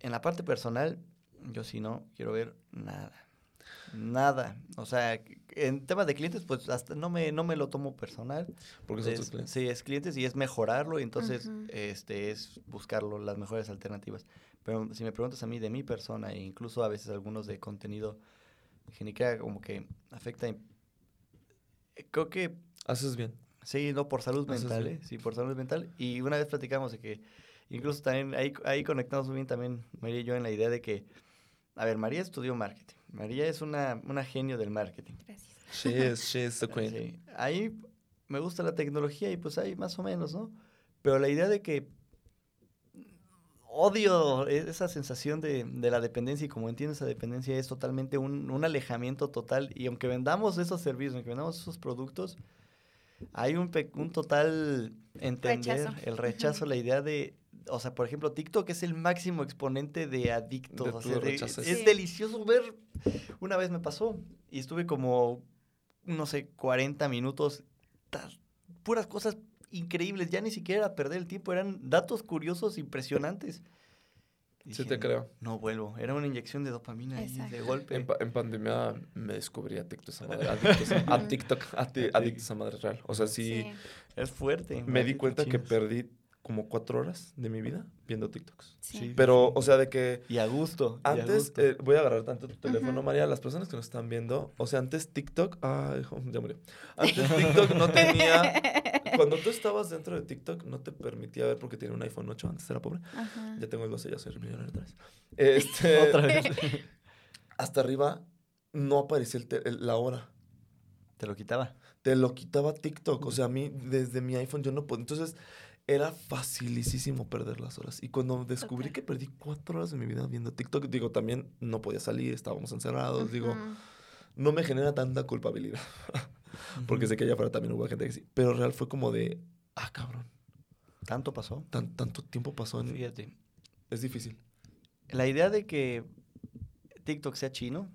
En la parte personal, yo sí no quiero ver nada. Nada. O sea, en temas de clientes, pues hasta no me, no me lo tomo personal. Porque son tus clientes. Sí, es clientes y es mejorarlo y entonces este es buscarlo, las mejores alternativas. Pero si me preguntas a mí de mi persona e incluso a veces algunos de contenido crea como que afecta, eh, creo que Haces bien. sí, no por salud Haces mental. ¿eh? sí, por salud mental. Y una vez platicamos de que incluso también ahí, ahí conectamos muy bien también María y yo en la idea de que, a ver, María estudió marketing. María es una, una genio del marketing. Gracias. She is, she is the queen. Sí, Ahí me gusta la tecnología y pues ahí más o menos, ¿no? Pero la idea de que odio e- esa sensación de, de la dependencia y como entiendo esa dependencia es totalmente un, un alejamiento total y aunque vendamos esos servicios, aunque vendamos esos productos, hay un, un total entender, Rechazo. el rechazo, la idea de, o sea, por ejemplo, TikTok es el máximo exponente de adictos. De o sea, de- es sí. delicioso ver, una vez me pasó y estuve como, no sé, 40 minutos, puras cosas increíbles, ya ni siquiera era perder el tiempo, eran datos curiosos impresionantes. Y Sí dije, te creo. No vuelvo, era una inyección de dopamina ahí, de golpe. En, pa- en pandemia me descubrí adicto a esa madre. Adicto a, a TikTok. Adicto a madre real. O sea, sí. Sí. Es fuerte. Me di cuenta que perdí como cuatro horas de mi vida viendo TikToks. Sí. Pero, o sea, de que Y a gusto. y a antes, gusto. eh, voy a agarrar tanto tu teléfono, Ujú. María, las personas que nos están viendo, o sea, antes TikTok, ay, ya murió. Antes TikTok no tenía, cuando tú estabas dentro de TikTok no te permitía ver porque tenía un iPhone 8, antes era pobre. Ajá. Ya tengo el 12, ya soy millonario otra vez. Este, Otra vez. hasta arriba no aparecía el te- el- la hora. Te lo quitaba. Te lo quitaba TikTok. O sea, a mí, desde mi iPhone, yo no podía. Entonces, era facilísimo perder las horas. Y cuando descubrí que perdí cuatro horas de mi vida viendo TikTok, digo, también no podía salir, estábamos encerrados. Digo, no me genera tanta culpabilidad. Porque sé que allá afuera también hubo gente que sí. Pero real fue como de, ah, cabrón, ¿Tanto pasó? tan- tanto tiempo pasó en... Fíjate. Es difícil. La idea de que TikTok sea chino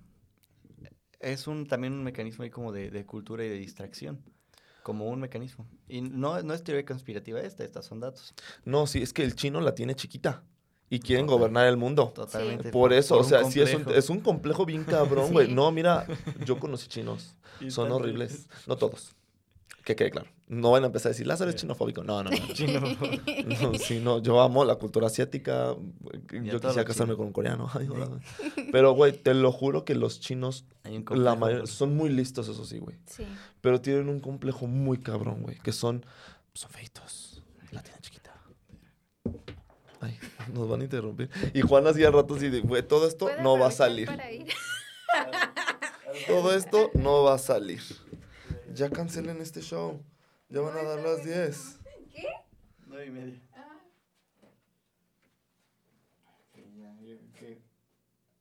es un también un mecanismo ahí como de, de cultura y de distracción. Como un mecanismo. Y no, no es teoría conspirativa esta, estas son datos. No, sí, es que el chino la tiene chiquita. Y quieren Total. gobernar el mundo. Totalmente. Por eso, o sea, sí es un, complejo. es un complejo bien cabrón, güey. Sí. No, mira, yo conocí chinos. Son horribles. No todos. Que quede claro. No van a empezar a decir, Lázaro es chinofóbico. No, no, no. Chino. No, sí, no. Yo amo la cultura asiática. Yo quisiera casarme chino. con un coreano. Ay, hola, güey. Pero, güey, te lo juro que los chinos, la mayoría, son muy listos, eso sí, güey. Sí. Pero tienen un complejo muy cabrón, güey. Que son, son feitos. La tienen chiquita. Ay, nos van a interrumpir. Y Juan hacía rato así de, güey, todo esto ¿Puedo no va a salir. para ir? Todo esto no va a salir. Ya cancelen este show. Ya van a dar las 10. Nueve y media. Que-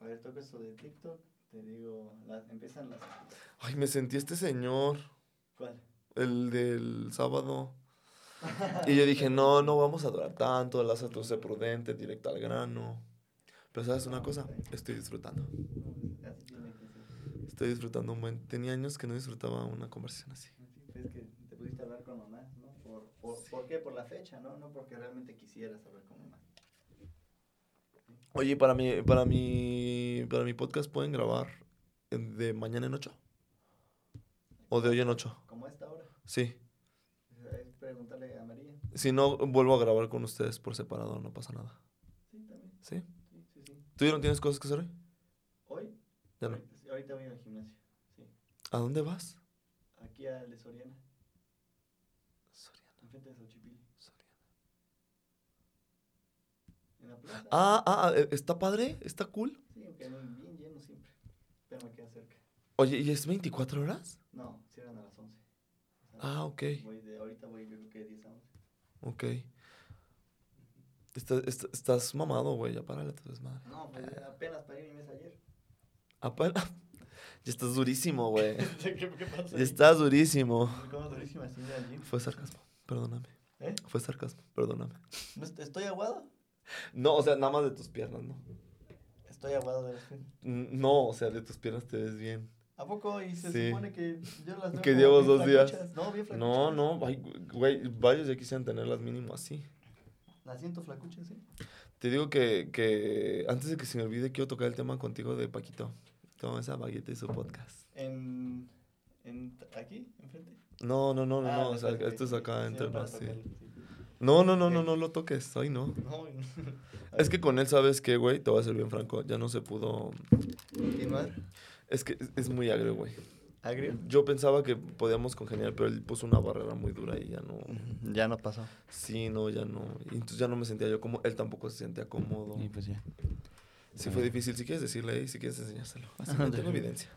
A ver, toca eso de TikTok. Te digo, las- empiezan las... Ay, me sentí este señor, ¿Cuál? el del sábado. Y yo dije, no, no vamos a durar tanto, Lázaro, tú sé prudente, directo al grano. Pero ¿sabes una cosa? Estoy disfrutando. Así tiene que ser. Estoy disfrutando un buen... Tenía años que no disfrutaba una conversación así. Sí, Es que te pudiste hablar con mamá, ¿no? Por, por, ¿Por qué? Por la fecha, ¿no? No porque realmente quisieras hablar con mamá. Oye, para mi, para mi, para mi podcast pueden grabar de mañana en 8. O de hoy en 8. Como esta hora. Sí. Es preguntarle a María. Si no, vuelvo a grabar con ustedes por separado, no pasa nada. Sí, también. ¿Sí? Sí, sí, sí. ¿Tú ya no tienes cosas que hacer hoy? ¿Hoy? Ya no. Ahorita, voy al gimnasio. Sí. ¿A dónde vas? Aquí a de Soriana. Soriana, Enfrente de Xochipilli. Soriana. En la plaza. Ah, ah, ah, ¿está padre? ¿Está cool? Sí, aunque no bien lleno siempre. Pero me queda cerca. Oye, ¿y es 24 horas? No, cierran a las 11. O sea, Ah, ok, Voy de, ahorita voy yo creo que de 10 a 11. ok. Está- está- estás mamado, güey, ya párale tu desmadre. No, pues apenas parí mi mes ayer. Ya estás durísimo, güey. ¿Qué, qué pasa? Ya estás durísimo. Durísima. Fue sarcasmo, perdóname. ¿Eh? Fue sarcasmo, perdóname. ¿No est- ¿Estoy aguado? No, o sea, nada más de tus piernas, ¿no? Estoy aguado de las piernas. No, o sea, de tus piernas te ves bien. ¿A poco? Y se Sí. supone que yo las Que llevas dos días. No, bien No, flacuchas. no, güey, varios ya quisieran tenerlas mínimo así. Las siento flacuchas, ¿sí? Te digo que, que antes de que se me olvide, quiero tocar el tema contigo de Paquito. Toma esa baguette y su podcast. En, en, ¿Aquí? ¿Enfrente? No, no, no, no, Ah, no. O sea, esto es acá entre nos, sí. No, no, no, no, no lo toques. Ay, no. No, Es que con él, ¿sabes qué, güey? Te voy a ser bien franco. Ya no se pudo. continuar. Es que es- es muy agrio, güey. Agrio. Yo pensaba que podíamos congeniar, pero él puso una barrera muy dura y ya no. Ya no pasó. Sí, no, ya no. Y entonces ya no me sentía yo como. Él tampoco se sentía cómodo. Y pues ya. Sí, fue difícil. Si quieres decirle ahí, si quieres enseñárselo. Así no tengo evidencia.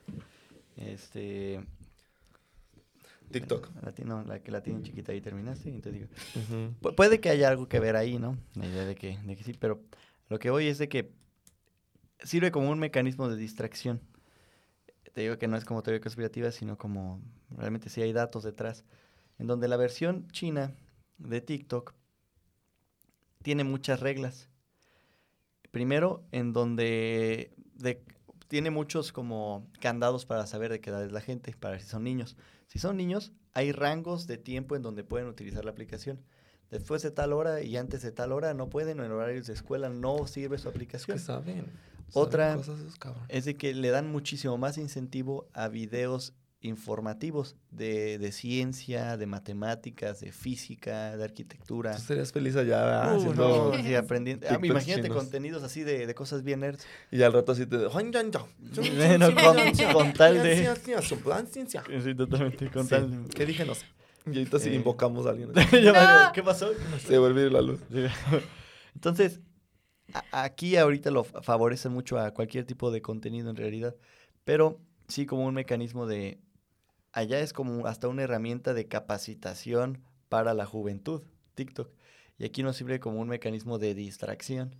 Este. TikTok. La, tiene- no, la que la tiene chiquita ahí terminaste. y Entonces digo. Ujú. Pu- puede que haya algo que ver ahí, ¿no? La idea de que, de que sí, pero lo que voy es de que sirve como un mecanismo de distracción. Te digo que no es como teoría conspirativa, sino como realmente sí hay datos detrás. En donde la versión china de TikTok tiene muchas reglas. Primero, en donde de- tiene muchos como candados para saber de qué edad es la gente, para ver si son niños. Si son niños, hay rangos de tiempo en donde pueden utilizar la aplicación. Después de tal hora y antes de tal hora no pueden, o en horarios de escuela no sirve su Es aplicación. que saben. Otra- saben cosas. Es de que le dan muchísimo más incentivo a videos informativos de, de ciencia, de matemáticas, de física, de arquitectura. Tú serías feliz allá ¿verdad? Uh, haciendo- no, sí, aprendiendo. Ah, imagínate chinos. contenidos así de, de cosas bien nerds. Y al rato así te... Bueno, con- con tal de- ciencia. Sí, totalmente, con Sí. tal- ¿Qué dije? No sé. Y ahorita sí Eh. invocamos a alguien. Ya valió. No. ¿Qué pasó? Se ir la luz. Entonces, a- aquí ahorita lo fa- favorece mucho a cualquier tipo de contenido en realidad, pero sí como un mecanismo de, allá es como hasta una herramienta de capacitación para la juventud, TikTok, y aquí nos sirve como un mecanismo de distracción.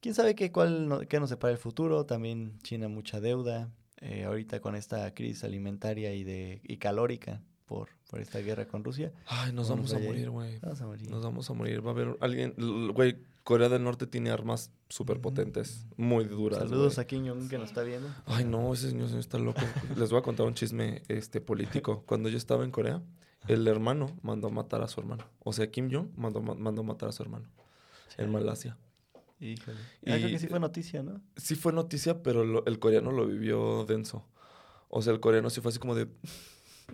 ¿Quién sabe qué, cuál, qué nos separa el futuro? También China mucha deuda, eh, ahorita con esta crisis alimentaria y, de, y calórica por, por esta guerra con Rusia. Ay, nos Vamos vamos a morir, güey. Vamos a morir. Nos vamos a morir. Va a haber alguien... Güey, Corea del Norte tiene armas súper potentes. Muy duras, Saludos a Kim Jong-un que nos está viendo. Ay, no, ese señor, señor está loco. Les voy a contar un chisme este, político. Cuando yo estaba en Corea, el hermano mandó a matar a su hermano. O sea, Kim Jong mandó, ma- mandó a matar a su hermano en Malasia. Híjole. Ah, creo Y- que sí fue noticia, ¿no? Sí fue noticia, pero lo- el coreano lo vivió denso. O sea, el coreano sí fue así como de...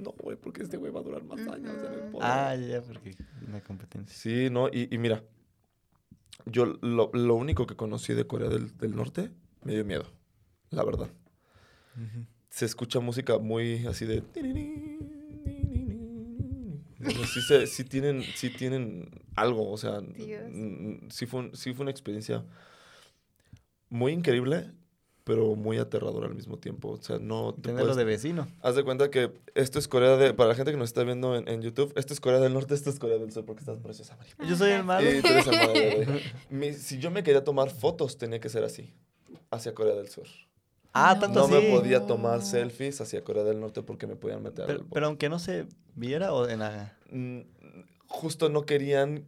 No, güey, porque este güey va a durar más años en el poder. Ah, ya, porque una competencia. Sí, no, y, y mira, yo lo, lo único que conocí de Corea del, del Norte me dio miedo, la verdad. Se escucha música muy así de... Sí, se- sí tienen, sí tienen algo, o sea, sí fue, un- sí fue una experiencia muy increíble, pero muy aterradora al mismo tiempo. O sea, no... te Tenerlo puedes- de vecino. Haz de cuenta que esto es Corea de... Para la gente que nos está viendo en, en YouTube, esto es Corea del Norte, esto es Corea del Sur, porque estás preciosa, María. Yo soy el malo. Y tú eres el modelo, güey. Mi- si yo me quería tomar fotos, tenía que ser así, hacia Corea del Sur. Ah, No. tanto No así. me podía tomar selfies hacia Corea del Norte porque me podían meter Pero, al pero aunque no se viera o en la... Mm, Justo no querían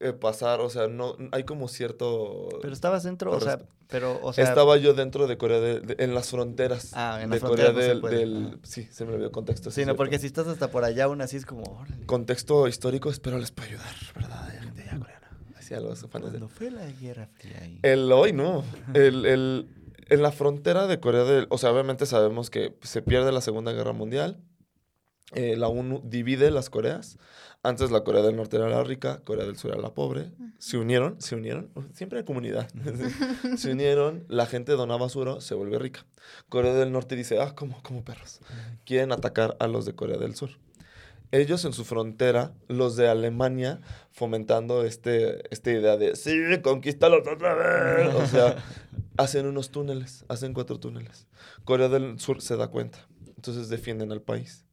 eh, pasar, o sea, no hay como cierto... Pero estabas dentro, o sea, pero, o sea... Estaba yo dentro de Corea de- en las fronteras. Ah, en de las fronteras no Corea se del, puede. del- Ajá. Sí, se me olvidó contexto. Sí, no, porque si estás hasta por allá aún así es como... órale. Contexto histórico, espero les pueda ayudar, ¿verdad? De gente ya coreana. Así a los fans. Cuando fue la Guerra Fría ahí. El hoy no. El, el- en la frontera de Corea del... O sea, obviamente sabemos que se pierde la Segunda Guerra Mundial. Eh, la ONU divide las Coreas. Antes la Corea del Norte era la rica, Corea del Sur era la pobre. Se unieron, se unieron. Siempre hay comunidad. se unieron, la gente donaba su oro, se vuelve rica. Corea del Norte dice, ah, como, como perros. Quieren atacar a los de Corea del Sur. Ellos en su frontera, los de Alemania, fomentando este, esta idea de, sí, conquístalos otra vez. O sea, hacen unos túneles, hacen cuatro túneles. Corea del Sur se da cuenta, entonces defienden al país.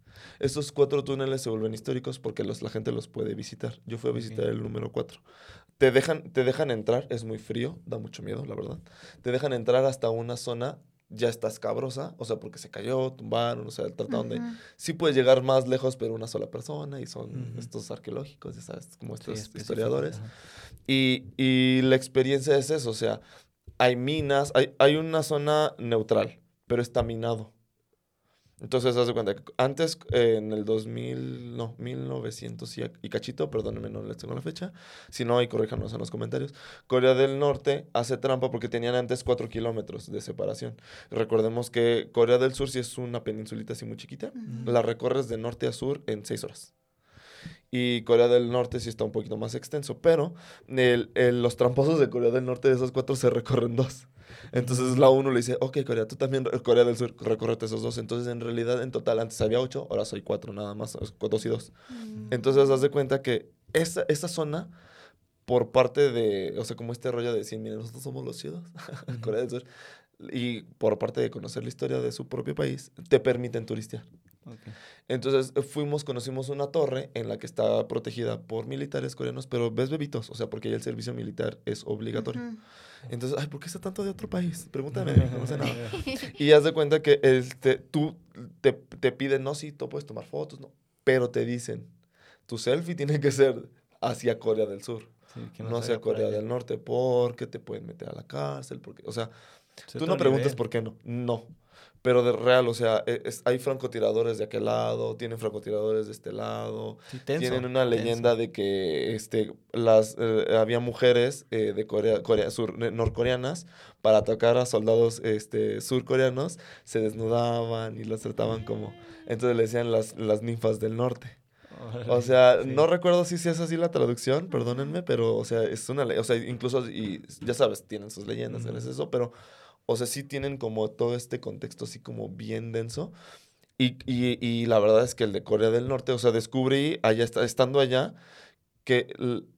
Estos cuatro túneles se vuelven históricos porque los, la gente los puede visitar. Yo fui a visitar el número cuatro. Te dejan, te dejan entrar, es muy frío, da mucho miedo, la verdad. Te dejan entrar hasta una zona, ya está escabrosa, o sea, porque se cayó, tumbaron, o sea, trataron de... Sí puedes llegar más lejos, pero una sola persona, y son estos arqueológicos, ya sabes, como estos historiadores. Y, y la experiencia es eso, o sea, hay minas, hay, hay una zona neutral, pero está minado. Entonces, haz de cuenta que antes, eh, en el 2000, no, 1900 y, y cachito, perdónenme, no les tengo la fecha, si no, ahí corríjanos en los comentarios. Corea del Norte hace trampa porque tenían antes 4 kilómetros de separación. Recordemos que Corea del Sur sí es una peninsulita así muy chiquita, la recorres de norte a sur en 6 horas. Y Corea del Norte sí está un poquito más extenso, pero el- el- los tramposos de Corea del Norte de esos cuatro se recorren dos. Entonces la uno le dice, ok, Corea, tú también, Corea del Sur, recórrete esos dos. Entonces en realidad en total antes había ocho, ahora soy cuatro nada más, dos y dos. Entonces haz de cuenta que esa, esa zona, por parte de, o sea, como este rollo de decir, miren, nosotros somos los chidos, Corea del Sur, y por parte de conocer la historia de su propio país, te permiten turistear. Ok. Entonces eh, fuimos, conocimos una torre en la que está protegida por militares coreanos, pero ves bebitos, o sea, porque ya el servicio militar es obligatorio. Ujú. Entonces, ay, ¿por qué está tanto de otro país? Pregúntame, no sé nada. Y haz de cuenta que este, tú te, te piden, no, sí, tú puedes tomar fotos, no, pero te dicen, tu selfie tiene que ser hacia Corea del Sur, Sí, no, se hacia Corea del Norte, porque te pueden meter a la cárcel, porque, o sea, Es Tú no preguntas por qué no. No. Pero de real, o sea, e- es- hay francotiradores de aquel lado, tienen francotiradores de este lado. Sí, tenso, tienen una tenso. leyenda de que este, las, eh, había mujeres eh, de Corea, Corea sur, norcoreanas para atacar a soldados este, surcoreanos, se desnudaban y los trataban como... Entonces le decían las, las ninfas del norte. O sea, Sí. no recuerdo si es así la traducción, perdónenme, pero, o sea, es una ley, o sea, incluso, y ya sabes, tienen sus leyendas, es eso, pero, o sea, sí tienen como todo este contexto así como bien denso. Y, y, y la verdad es que el de Corea del Norte, o sea, descubrí allá, esta- estando allá, que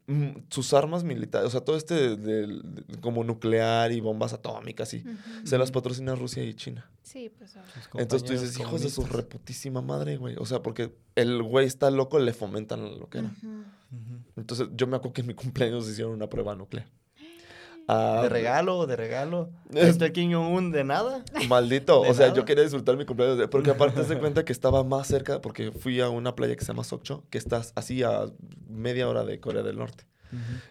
mm, sus armas militares, o sea, todo este de- como nuclear y bombas atómicas y Ujú. se las patrocina Rusia y China. Sí, pues. Entonces tú dices, hijos de su reputísima madre, güey. O sea, porque el güey está loco, le fomentan lo que era. Entonces yo me acuerdo que en mi cumpleaños hicieron una prueba nuclear. Ah, De regalo, de regalo. Es- ¿Este Kim Jong-un de nada? Maldito. De O sea, nada. yo quería disfrutar mi cumpleaños. Porque aparte se cuenta que estaba más cerca, porque fui a una playa que se llama Sokcho, que está así a media hora de Corea del Norte.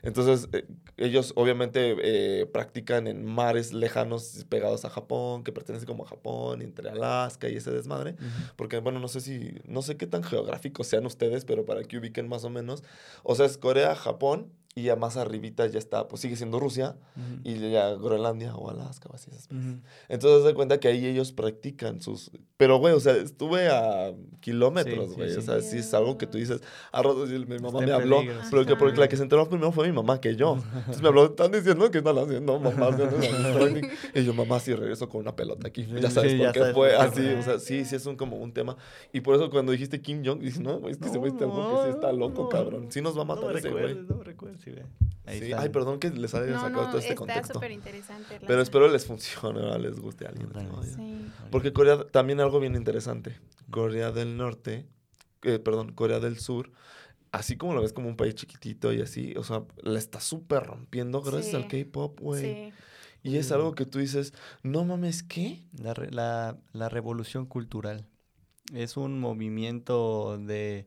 Entonces, eh, ellos obviamente eh, practican en mares lejanos pegados a Japón, que pertenecen como a Japón, entre Alaska y ese desmadre. Porque, bueno, no sé si, no sé qué tan geográficos sean ustedes, pero para que ubiquen más o menos. O sea, es Corea, Japón, y ya más arribita ya está, pues sigue siendo Rusia, Ujú. y ya Groenlandia o Alaska o así. esas cosas. Ujú. Entonces, de cuenta que ahí ellos practican sus... Pero, güey, o sea, estuve a kilómetros, Sí, sí, güey. sí. O sea, sí es algo que tú dices, a ratos y mi mamá me habló, peligro, sí. pero que porque la que se enteró primero fue mi mamá que yo. Entonces me habló, están diciendo que están haciendo mamá. haciendo training". y yo, mamá, sí, regreso con una pelota aquí. Ya sabes Sí, por ya qué sabes fue por así. O sea, sí, sí es un, como un tema. Y por eso cuando dijiste Kim Jong, dije, no, güey, es que ese güey está loco, que sí está loco, no, cabrón. Sí nos va a No matar ese güey. no me recuerdes, sí, ve. Ahí Sí, está. Ay, perdón que les haya No, sacado no, todo este está contexto. súper interesante. Pero espero les funcione, ¿verdad? les guste a alguien. Sí. Porque Corea, también algo bien interesante. Corea del Norte, eh, perdón, Corea del Sur, así como lo ves como un país chiquitito y así, o sea, la está súper rompiendo gracias al. K-pop, güey. Sí. Y es algo que tú dices, no mames, ¿qué? La, re- la, la revolución cultural. Es un movimiento de...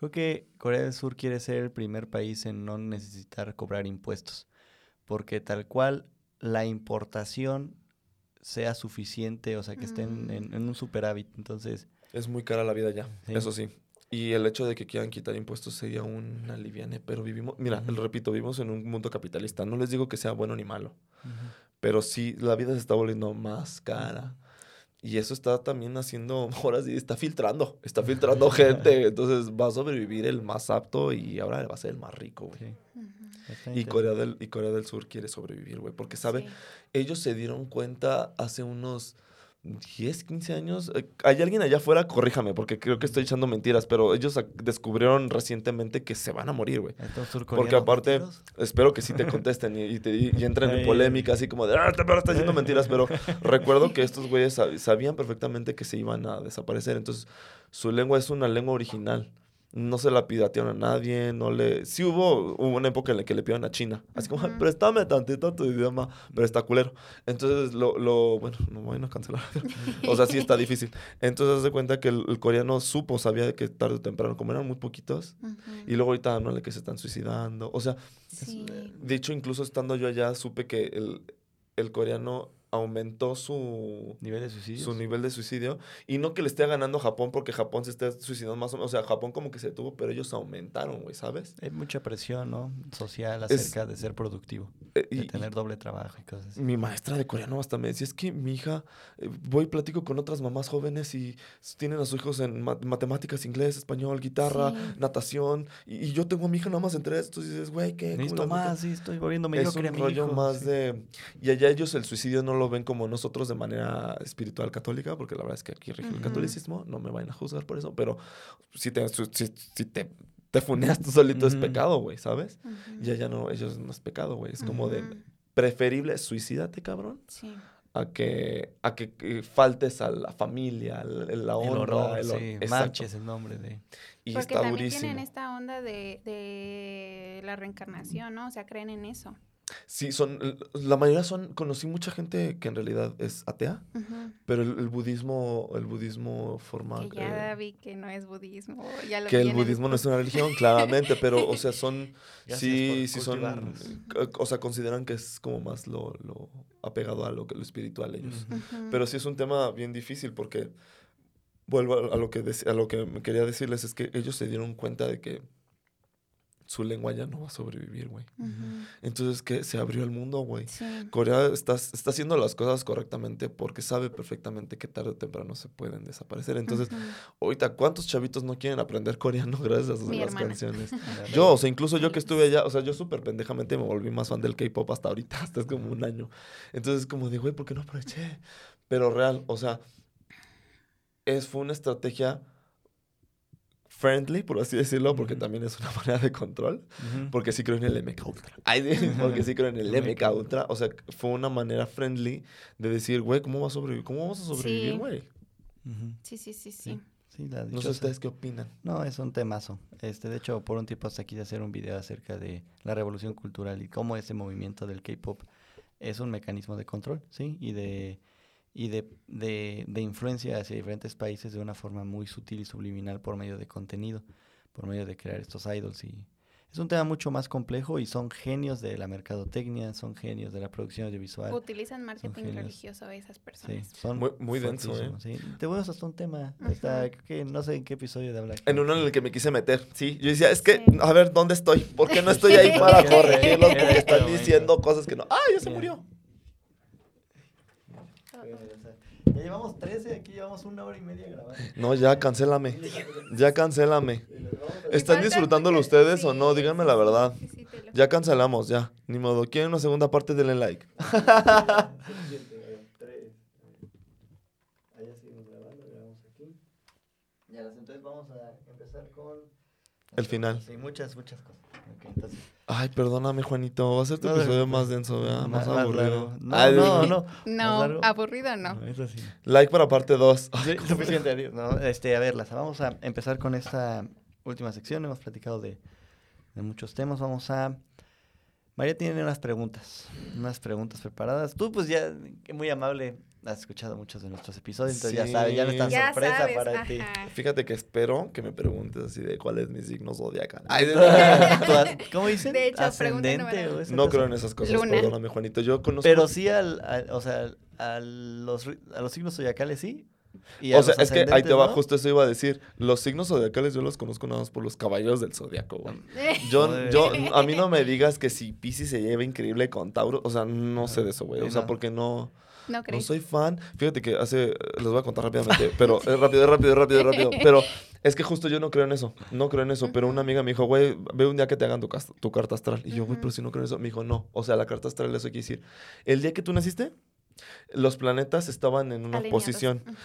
Creo que Corea del Sur quiere ser el primer país en no necesitar cobrar impuestos. Porque tal cual la importación sea suficiente, o sea, que estén Mm. en, en un superávit. Entonces, Es muy cara la vida ya, Sí. eso sí. Y el hecho de que quieran quitar impuestos sería un aliviane, pero vivimos, mira, Ujú. repito, vivimos en un mundo capitalista. No les digo que sea bueno ni malo, pero sí, la vida se está volviendo más cara. Y eso está también haciendo, ahora sí, está filtrando, está filtrando gente. Entonces va a sobrevivir el más apto y ahora va a ser el más rico, güey. sí, Y Corea, del, y Corea del Sur quiere sobrevivir, güey, porque sabe, Sí. ellos se dieron cuenta hace unos 10, 15 años. eh, Hay alguien allá afuera, corríjame, porque creo que estoy echando mentiras, pero ellos descubrieron recientemente que se van a morir, güey. Porque aparte, espero que sí te contesten y, y te, y entren en polémica, así como de, ah, este perro está diciendo mentiras, pero recuerdo que estos güeyes sab- sabían perfectamente que se iban a desaparecer, entonces su lengua es una lengua original. No se la piratearon a nadie, no le... Sí hubo, hubo una época en la que le pidieron a China, así como, "Ay, Ujú. préstame tantito tu idioma, pero está culero. Entonces, lo, lo bueno, no voy a cancelar. o sea, sí está difícil. Entonces, haz de cuenta que el, el coreano supo, sabía que tarde o temprano, como eran muy poquitos, y luego ahorita no le que se están suicidando. O sea, Sí. de hecho, incluso estando yo allá, supe que el, el coreano aumentó su, Nivel de suicidio. su nivel de suicidio. Y no que le esté ganando Japón porque Japón se esté suicidando más o menos. O sea, Japón como que se tuvo, pero ellos aumentaron, güey, ¿sabes? Hay mucha presión, ¿no? Social Es- acerca de ser productivo, Eh, de y- tener doble trabajo y cosas así. Mi maestra de coreano hasta me decía, es que mi hija, eh, voy y platico con otras mamás jóvenes y tienen a sus hijos en ma- matemáticas, inglés, español, guitarra, Sí. natación, y, y yo tengo a mi hija nada más entre estos, y dices, güey, ¿qué? ¿Cómo Necesito la neta?" más, sí, estoy volviéndome Es mediocre a un mi rollo hijo, más sí. de... Y allá ellos el suicidio no lo ven como nosotros de manera espiritual católica, porque la verdad es que aquí rige el catolicismo, no me vayan a juzgar por eso, pero si te, si, si te, te funeas tú solito es pecado, güey, ¿sabes? Ujú. Y allá no, ellos no es pecado, güey, es como de preferible suicídate, cabrón, Sí. a que, a que, que faltes a la familia, el- la El honra, horror, el sí, exacto. manches el nombre de... Y Porque está también durísimo. tienen esta onda de, de la reencarnación, ¿no? O sea, creen en eso. Sí, son, la mayoría son, conocí mucha gente que en realidad es atea, pero el, el budismo, el budismo forma Que ya eh, vi que no es budismo. Ya lo que el budismo no es una religión, claramente, pero, o sea, son, sí, sí son, o sea, consideran que es como más lo, lo apegado a lo, que, lo espiritual ellos. Pero sí es un tema bien difícil porque, vuelvo a, a lo que dec- a lo que me quería decirles, es que ellos se dieron cuenta de que su lengua ya no va a sobrevivir, güey. Entonces, que se abrió el mundo, güey. Sí. Corea está, está haciendo las cosas correctamente porque sabe perfectamente que tarde o temprano se pueden desaparecer. Entonces, Ujú. ahorita, ¿cuántos chavitos no quieren aprender coreano gracias a Mi las hermana. canciones? Yo, o sea, incluso yo que estuve allá, o sea, yo súper pendejamente me volví más fan del K-pop hasta ahorita, hasta es como un año. Entonces, como de, güey, ¿por qué no aproveché? Pero real, o sea, es, fue una estrategia friendly, por así decirlo, porque también es una manera de control. Porque sí creo en el MK Ultra. Porque sí creo en el MK Ultra. O sea, fue una manera friendly de decir, güey, ¿cómo, va a sobrevivir? ¿cómo vamos a sobrevivir, Sí. güey? Sí, sí, sí, sí. Sí. Sí, la No sé ustedes qué opinan. No, es un temazo. Este, de hecho, por un tiempo hasta quise hacer un video acerca de la revolución cultural y cómo ese movimiento del K-pop es un mecanismo de control, ¿sí? Y de y de, de, de influencia hacia diferentes países de una forma muy sutil y subliminal por medio de contenido, por medio de crear estos idols y es un tema mucho más complejo y son genios de la mercadotecnia, son genios de la producción audiovisual. Utilizan marketing religioso esas Sí, personas. son Muy- muy denso, ¿eh? sí. Te voy a hasta un tema, que no sé en qué episodio de hablar. En uno en el que me quise meter, sí. Yo decía, es que, Sí. a ver, ¿dónde estoy? ¿Por qué no estoy ahí para era Porque este están diciendo cosas que no. ¡Ah, ya se Bien. murió! Ya llevamos 13, aquí llevamos una hora y media grabando. No, ya, cancélame. Ya cancélame. ¿Están disfrutándolo ustedes o no? Díganme la verdad. Ya cancelamos, ya. Ni modo. ¿Quieren una segunda parte? Denle like. Allá seguimos grabando, grabamos aquí. Ya, entonces vamos a empezar con... El final. Sí, muchas, muchas cosas. Ok, entonces... Ay, perdóname, Juanito. Va a ser tu No episodio más denso, ¿verdad? Más, aburrido. No, Ay, no, no. ¿Más No, aburrido no. eso sí. Like para parte 2. Sí, suficiente, adiós. No, este, a ver, Laza, vamos a empezar con esta última sección. Hemos platicado de, de muchos temas. Vamos a... María tiene unas preguntas, unas preguntas preparadas. Tú, pues ya, muy amable, has escuchado muchos de nuestros episodios, entonces ya sabes, ya no es tan Ya sorpresa sabes, para ti. Fíjate que espero que me preguntes así de cuál es mi signo zodiacal. Ay, ¿Cómo dicen? De hecho, Ascendente o no cosa? creo en esas cosas, Luna. perdóname, Juanito. Yo conozco. Pero sí al, al- o sea, a los, a los signos zodiacales sí. y a o sea, es que ahí te va, ¿no? justo eso iba a decir. Los signos zodiacales yo los conozco nada más por los caballeros del zodiaco, güey. Yo, yo, a mí no me digas que si Pisces se lleva increíble con Tauro, o sea, no sé de eso, güey. O sea, porque no, No soy fan. Fíjate que hace, les voy a contar rápidamente, pero es rápido, es rápido, es rápido, es rápido. Pero es que justo yo no creo en eso, no creo en eso. Pero una amiga me dijo, güey, ve un día que te hagan tu, carta astral. Y yo, güey, pero si no creo en eso. Me dijo, no. O sea, la carta astral, eso quiere decir, el día que tú naciste, los planetas estaban en una Alineados. posición. Ujú.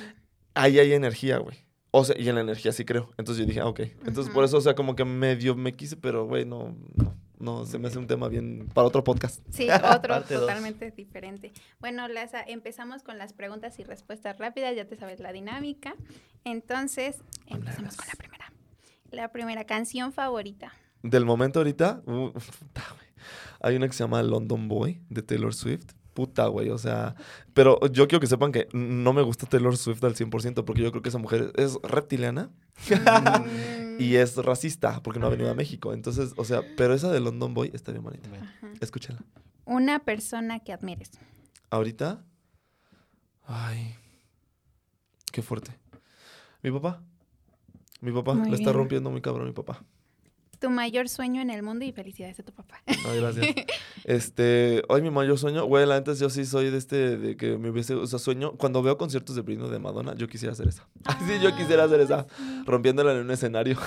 Ahí hay energía, güey. O sea, y en la energía sí creo. Entonces yo dije, ah, ok. Entonces por eso, o sea, como que medio me quise, pero, güey, no, no, no, se me hace un tema bien para otro podcast. Sí, otro Parte dos. totalmente diferente. Bueno, Laza, empezamos con las preguntas y respuestas rápidas, ya te sabes la dinámica. Entonces, empezamos con la primera. La primera canción favorita. Del momento ahorita, uh. Hay una que se llama London Boy de Taylor Swift. Puta, güey, o sea, pero yo quiero que sepan que no me gusta Taylor Swift al 100% porque yo creo que esa mujer es reptiliana Mm, y es racista porque no ha venido a México. Entonces, o sea, pero esa de London Boy está bien bonita. Ajá. Escúchala. Una persona que admires. Ahorita, Ay, qué fuerte. Mi papá. Mi papá. Muy Le está bien. rompiendo muy cabrón mi papá. Tu mayor sueño en el mundo y felicidades a tu papá. Ay, gracias. Este, hoy mi mayor sueño, güey, la neta yo sí soy de este, de que me hubiese, o sea, sueño, cuando veo conciertos de Britney de Madonna, yo quisiera hacer esa. Ay, sí, yo quisiera hacer esa, rompiéndola en un escenario.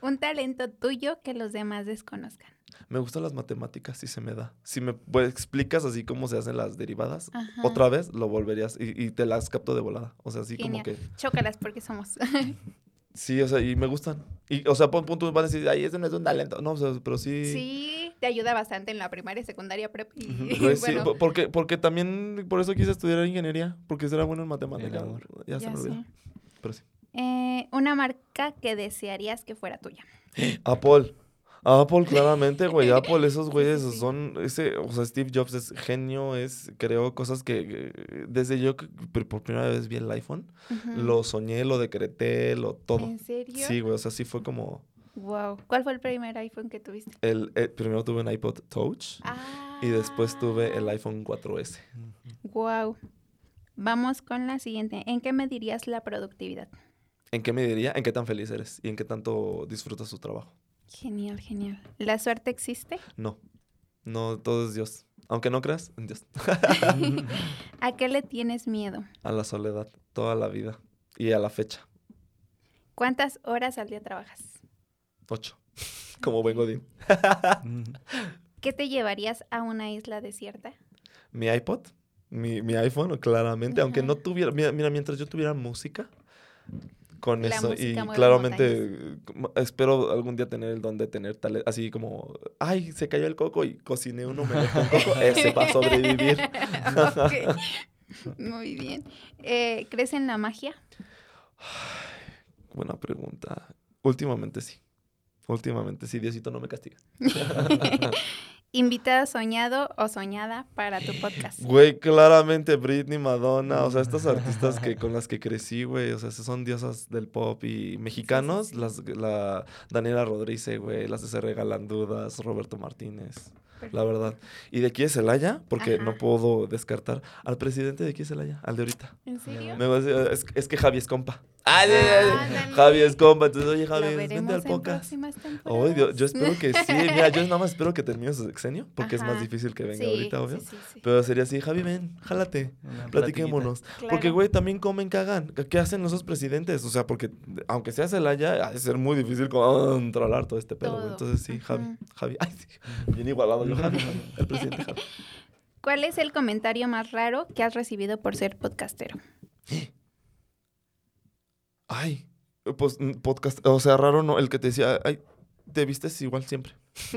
Un talento tuyo que los demás desconozcan. Me gustan las matemáticas, si se me da. Si me pues, explicas así cómo se hacen las derivadas, Ajá. otra vez lo volverías y, y te las capto de volada. O sea, así como que, Chócalas porque somos. Sí, o sea, y me gustan. Y, o sea, pon punto, van a decir, ay, eso no es un talento. No, o sea, pero sí. sí, te ayuda bastante en la primaria, secundaria, prep y Pues sí, bueno, porque, porque también por eso quise estudiar ingeniería, porque será bueno en matemáticas. Ya, se me olvidó. Pero sí. Eh, una marca que desearías que fuera tuya. Apple. Apple, claramente, güey. Apple, esos güeyes son. Ese, o sea, Steve Jobs es genio, es, creó cosas que. desde yo que por primera vez vi el iPhone, lo soñé, lo decreté, lo todo. ¿En serio? Sí, güey. O sea, sí fue como. Wow. ¿Cuál fue el primer iPhone que tuviste? El, eh, primero tuve un iPod Touch Ah. y después tuve el iPhone 4S. Wow. Vamos con la siguiente. ¿En qué medirías la productividad? ¿En qué me diría? ¿En qué tan feliz eres? ¿Y en qué tanto disfrutas tu trabajo? Genial, genial. ¿La suerte existe? No. No, todo es Dios. Aunque no creas, en Dios. ¿A qué le tienes miedo? a la soledad, toda la vida. Y a la fecha. ¿Cuántas horas al día trabajas? Ocho. Como vengo de ¿Qué te llevarías a una isla desierta? mi iPod, mi, mi iPhone, claramente. Aunque no tuviera. Mira, mira, mientras yo tuviera música. Con La eso. Y claramente espero algún día tener el don de tener tal así como, ay, se cayó el coco y cociné uno omelette con coco. Ese va a sobrevivir. Ok. Muy bien. Eh, ¿Crees en la magia? Buena pregunta. Últimamente sí. Últimamente sí, Diosito no me castiga. ¿Invitado soñado o soñada para tu podcast? Güey, claramente Britney, Madonna, o sea, estas artistas que con las que crecí, güey, o sea, esas son diosas del pop y mexicanos, las la Daniela Rodríguez, güey, las de Se Regalan Dudas, Roberto Martínez, la verdad. Y de aquí de Celaya, porque Ajá. no puedo descartar al presidente de aquí de Celaya, al de ahorita. ¿En serio? Me va a decir, es, es que Javi es compa. Ay, Ah, ay, ay, ay. ándale. Javi es compa, entonces, oye, Javi, vente al podcast. temporadas. Dios, yo espero que sí. Mira, yo nada más espero que termine su sexenio, porque es más Ajá. difícil que venga Sí, ahorita, obvio. sí, sí, sí. Pero sería así, Javi, ven, jálate, Una platiquémonos. Porque, Claro. güey, también comen, cagan. ¿Qué- ¿Qué hacen esos presidentes? O sea, porque aunque sea Celaya, ha de ser muy difícil controlar todo este pedo, güey. Todo. Entonces, sí, Javi. Javi. Ay, sí, bien igualado el presidente. ¿Cuál es el comentario más raro que has recibido por ser podcastero? Ay, pues, mm, podcast, o sea, raro, ¿no? El que te decía, ay, te vistes igual siempre.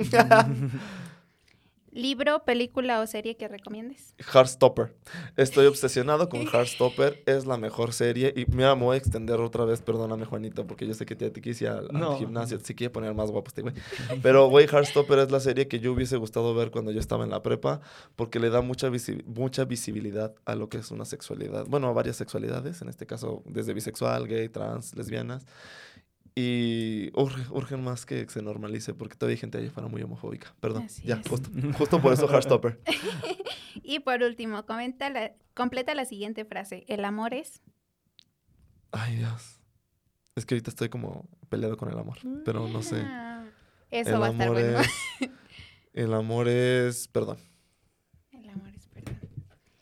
¿Libro, película o serie que recomiendes? Heartstopper. Estoy obsesionado con Heartstopper. Es la mejor serie. Y mira, me voy a extender otra vez. Perdóname, Juanito, porque yo sé que te, te quise al, al No. gimnasio. Sí quiere poner más guapo este güey. Pero, güey, Heartstopper es la serie que yo hubiese gustado ver cuando yo estaba en la prepa. Porque le da mucha, visi- mucha visibilidad a lo que es una sexualidad. Bueno, a varias sexualidades. En este caso, desde bisexual, gay, trans, lesbianas. Y urge, urgen más que se normalice, porque todavía hay gente allá afuera muy homofóbica. Perdón, Así ya, es. justo, justo por eso Heartstopper. Y por último, comenta la- completa la siguiente frase. El amor es... Ay, Dios. Es que ahorita estoy como peleado con el amor, pero no sé. Ah, Eso el va a estar amor bueno. es. El amor es. Perdón. El amor es perdón.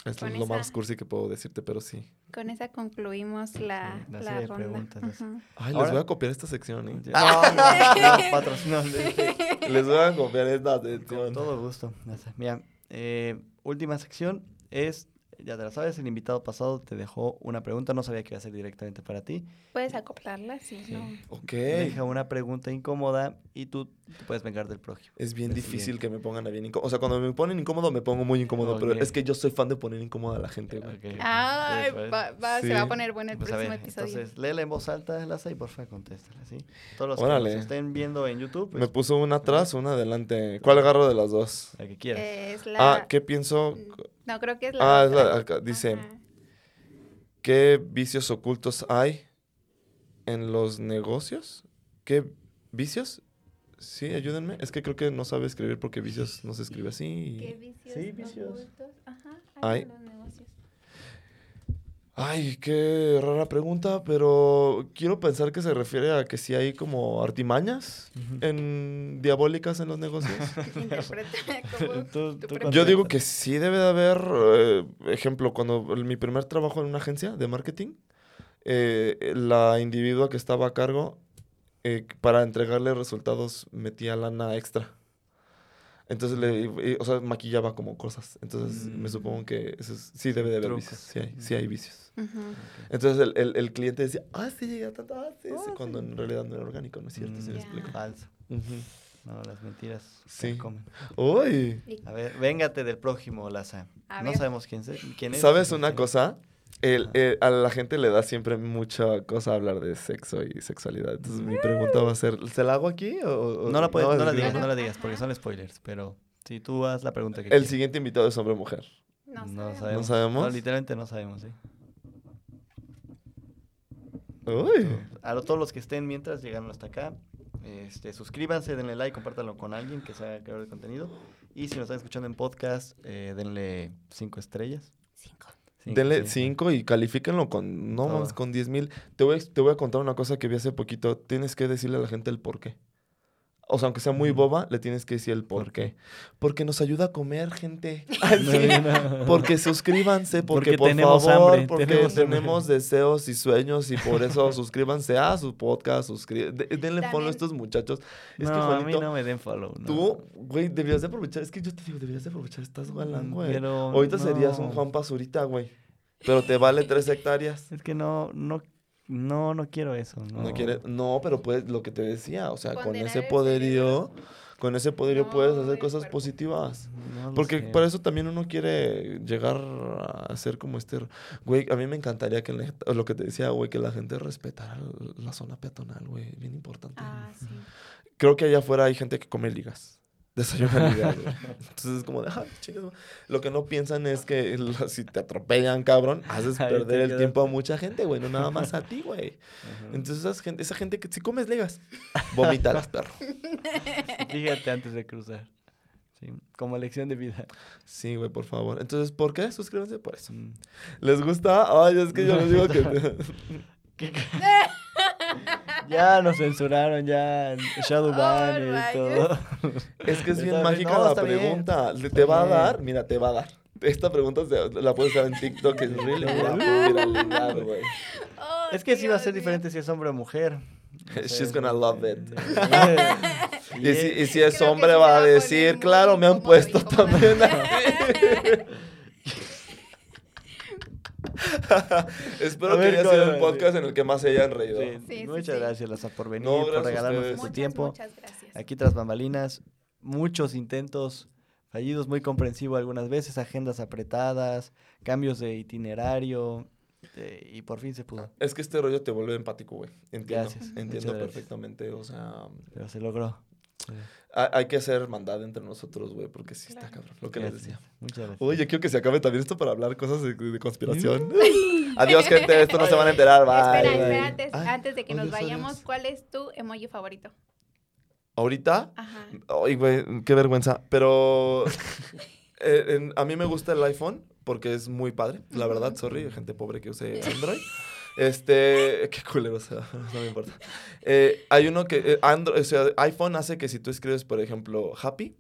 Es Con lo más cursi que puedo decirte, pero sí. Con esa concluimos la, Sí, la la serie de ronda. preguntas. Ay, Ahora- les voy a copiar esta sección, ¿eh? No, no, no. Les voy a copiar esta Con sección. todo gusto. Mira, eh, última sección es, ya te la sabes, el invitado pasado te dejó una pregunta, no sabía que iba a ser directamente para ti. Puedes acoplarla, sí. Sí. no. Ok. Deja una pregunta incómoda y tú te puedes vengar del prójimo. Es bien difícil que me pongan a bien incómodo. O sea, cuando me ponen incómodo, me pongo muy incómodo. Pero es que yo soy fan de poner incómoda a la gente, güey. Ok. Ay, Pues, va- va- Sí. se va a poner bueno el pues, próximo ver, episodio. entonces léela en voz alta, Laza, y por favor contéstala, ¿sí? Todos los Órale. que nos estén viendo en YouTube, pues, me puso una atrás, una adelante. ¿Cuál agarro de las dos? la que quieras. Es la... Ah, ¿qué pienso? No, creo que es la Ah, es la- acá, dice, Ajá. ¿Qué vicios ocultos hay en los negocios? ¿Qué vicios? Sí, ayúdenme. Es que creo que no sabe escribir porque vicios no se escribe así. y- ¿Qué vicios Sí, vicios. ocultos? Ajá, Ay. hay en los negocios. Ay, qué rara pregunta, pero quiero pensar que se refiere a que si hay como artimañas en diabólicas en los negocios. Tú- tú. Yo digo que sí debe de haber, eh, ejemplo, cuando el- mi primer trabajo en una agencia de marketing, eh, la individua que estaba a cargo, eh, para entregarle resultados metía lana extra. Entonces, le, y- o sea, maquillaba como cosas. Entonces, me Mm. supongo que eso es- sí debe de haber Trucos. vicios. Sí hay, sí hay vicios. Entonces, el, el- el cliente decía, ah, sí llega tanto, ah, sí, sí", cuando en realidad no era orgánico, ¿no es cierto? ¿Sí me Mm, explico? Falso. No, las mentiras Sí. se comen. Uy. A ver, véngate del prójimo, Laza. A no ver. sabemos quién, quién es. ¿Sabes quién una cosa? El, eh, a la gente le da siempre mucha cosa hablar de sexo y sexualidad. Entonces mi pregunta va a ser, ¿se la hago aquí o, No la, puedes, no, la digas, no la digas, porque son spoilers, pero si tú haz la pregunta que El siguiente invitado es hombre o mujer. No, No sabemos. sabemos. sabemos? No, literalmente no sabemos, sí. Uy. A todos los que estén mientras llegaron hasta acá, este, suscríbanse, denle like, compártanlo con alguien que sea creador de contenido. Y si nos están escuchando en podcast, eh, denle cinco estrellas. Cinco. Cinco, Denle sí. 5 y califíquenlo con, no Todo. mames, con 10 mil. Te voy, a, te voy a contar una cosa que vi hace poquito. Tienes que decirle a la gente el por qué. O sea, aunque sea muy boba, le tienes que decir el por, ¿Por qué. qué? Porque nos ayuda a comer, gente. No, Sí. no. Porque suscríbanse, porque, Porque por tenemos favor, hambre, porque tenemos tenemos, hambre. deseos y sueños y por eso suscríbanse a su podcast, suscrí- de- denle follow a estos muchachos. Es no, que a mí Juanito, no me den follow. no. tú, güey, deberías de aprovechar, es que yo te digo, deberías de aprovechar, estás galán, Mm, güey. pero Ahorita serías un. Juan Pazurita, güey. Pero te vale tres hectáreas. Es que no, no, no, no quiero eso. No, No, quiere, no, pero puedes, lo que te decía, o sea, con ese poderío, con ese poderío No, puedes hacer cosas cuerpo. positivas. No Porque sé. para eso también uno quiere llegar a ser como este... Güey, a mí me encantaría que lo que te decía, güey, que la gente respetara la zona peatonal, güey. Bien importante. Ah, sí. Creo que allá afuera hay gente que come ligas. Desayuna ligas, güey. Entonces es como de, ah, güey". Lo que no piensan es que si te atropellan, cabrón, haces perder el tiempo a mucha gente, güey. No nada más a ti, güey. Entonces esa gente, esa gente que si comes ligas, vomítalas, perro. Fíjate antes de cruzar. Sí, como lección de vida. Sí, güey, por favor. Entonces, ¿por qué? Suscríbanse por eso. Mm. ¿Les gusta? Ay, es que yo les digo que... ¿Qué ya nos censuraron, ya el Shadow Oh, y rayos. todo. Es que es bien mágica no, la bien. pregunta. Te va a dar, mira, te va a dar. Esta pregunta la puedes usar en TikTok, es güey. Oh, Es que sí va a ser diferente si es hombre o mujer. She's gonna love it. y Y si, y si es Creo hombre va a decir, claro, me han puesto también. Espero ver, que haya sido el ¿cómo? podcast en el que más se hayan reído. Sí, Sí, sí, muchas sí. gracias, Laza, por venir, No, por regalarnos tu Muchas, tiempo. muchas gracias. Aquí tras bambalinas, muchos intentos fallidos, muy comprensivo algunas veces, agendas apretadas, cambios de itinerario, eh, y por fin se pudo. Es que este rollo te vuelve empático, güey. Entiendo, Gracias, entiendo gracias. perfectamente. O sea, Pero se logró. Hay, que hacer mandad entre nosotros, güey, porque sí está cabrón. Lo que les decía. Muchas gracias. Oye, quiero que se acabe también esto para hablar cosas de, de conspiración. Adiós, gente. Esto no se van a enterar. Bye. espera, bye. espera, antes, Ay, antes de que nos vayamos, adiós. ¿cuál es tu emoji favorito? Ahorita, Ajá. ay, güey, qué vergüenza. Pero eh, en- a mí me gusta el iPhone porque es muy padre. La verdad, sorry, gente pobre que use Android. Este, qué culero, o sea, no me importa. Eh, hay uno que, eh, Android, o sea, iPhone hace que si tú escribes, por ejemplo, happy,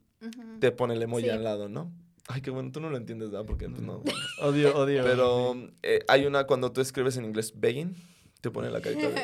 te pone el emoji Sí. al lado, ¿no? Ay, qué bueno, tú no lo entiendes, ¿verdad? Porque pues, no. Odio, odio. Pero eh, hay una cuando tú escribes en inglés begging, te pone la carita de,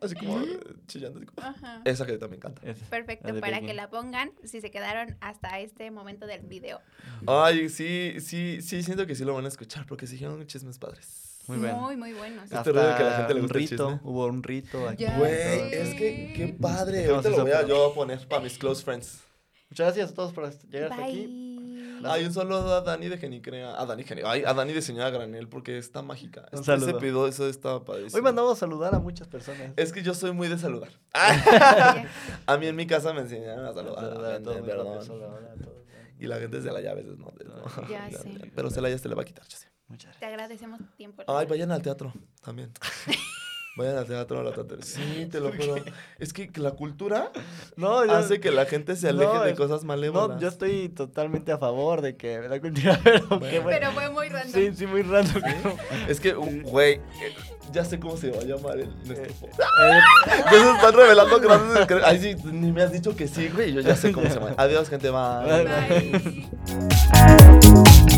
así como chillando. así como-. Esa carita me encanta. Perfecto, para que la pongan si se quedaron hasta este momento del video. Ay, sí, sí, sí, siento que sí lo van a escuchar porque sí dijeron chismes padres. Muy bueno. Muy, muy de que la gente le un gusta rito, chisme. hubo un rito aquí. Güey, es que qué padre. Ahorita lo voy a yo a poner para mis close friends. Muchas gracias a todos por llegar hasta aquí. Bye. Ay, un saludo a Dani de Genicrea. A Dani Ay, a Dani de Señora Granel porque está mágica. Un Este-. Ese eso está padrísimo. Hoy mandamos a saludar a muchas personas. Es que yo soy muy de saludar. A mí en mi casa me enseñaron a saludar a todos, perdón. rápido, saludar a todos. Y la gente se la llave a veces no. no. Ya sé. Pero se la ya se le va a quitar, yo sé. Muchas Te agradecemos tu tiempo. Ay, vayan al teatro también. Vayan al teatro, la teatro. Sí, te lo juro. Es que la cultura No, yo, hace que la gente se aleje No, de cosas malévolas. no, yo estoy totalmente a favor de que la cultura, pero bueno. Pero fue muy random. Sí, sí, muy random. Es que, güey, eh, ya sé cómo se va a llamar el, nuestro Eh, se están revelando grandes. Ay, sí, ni me has dicho que sí, güey. Yo ya sé cómo se llama. Adiós, gente. Bye. Bye. Bye.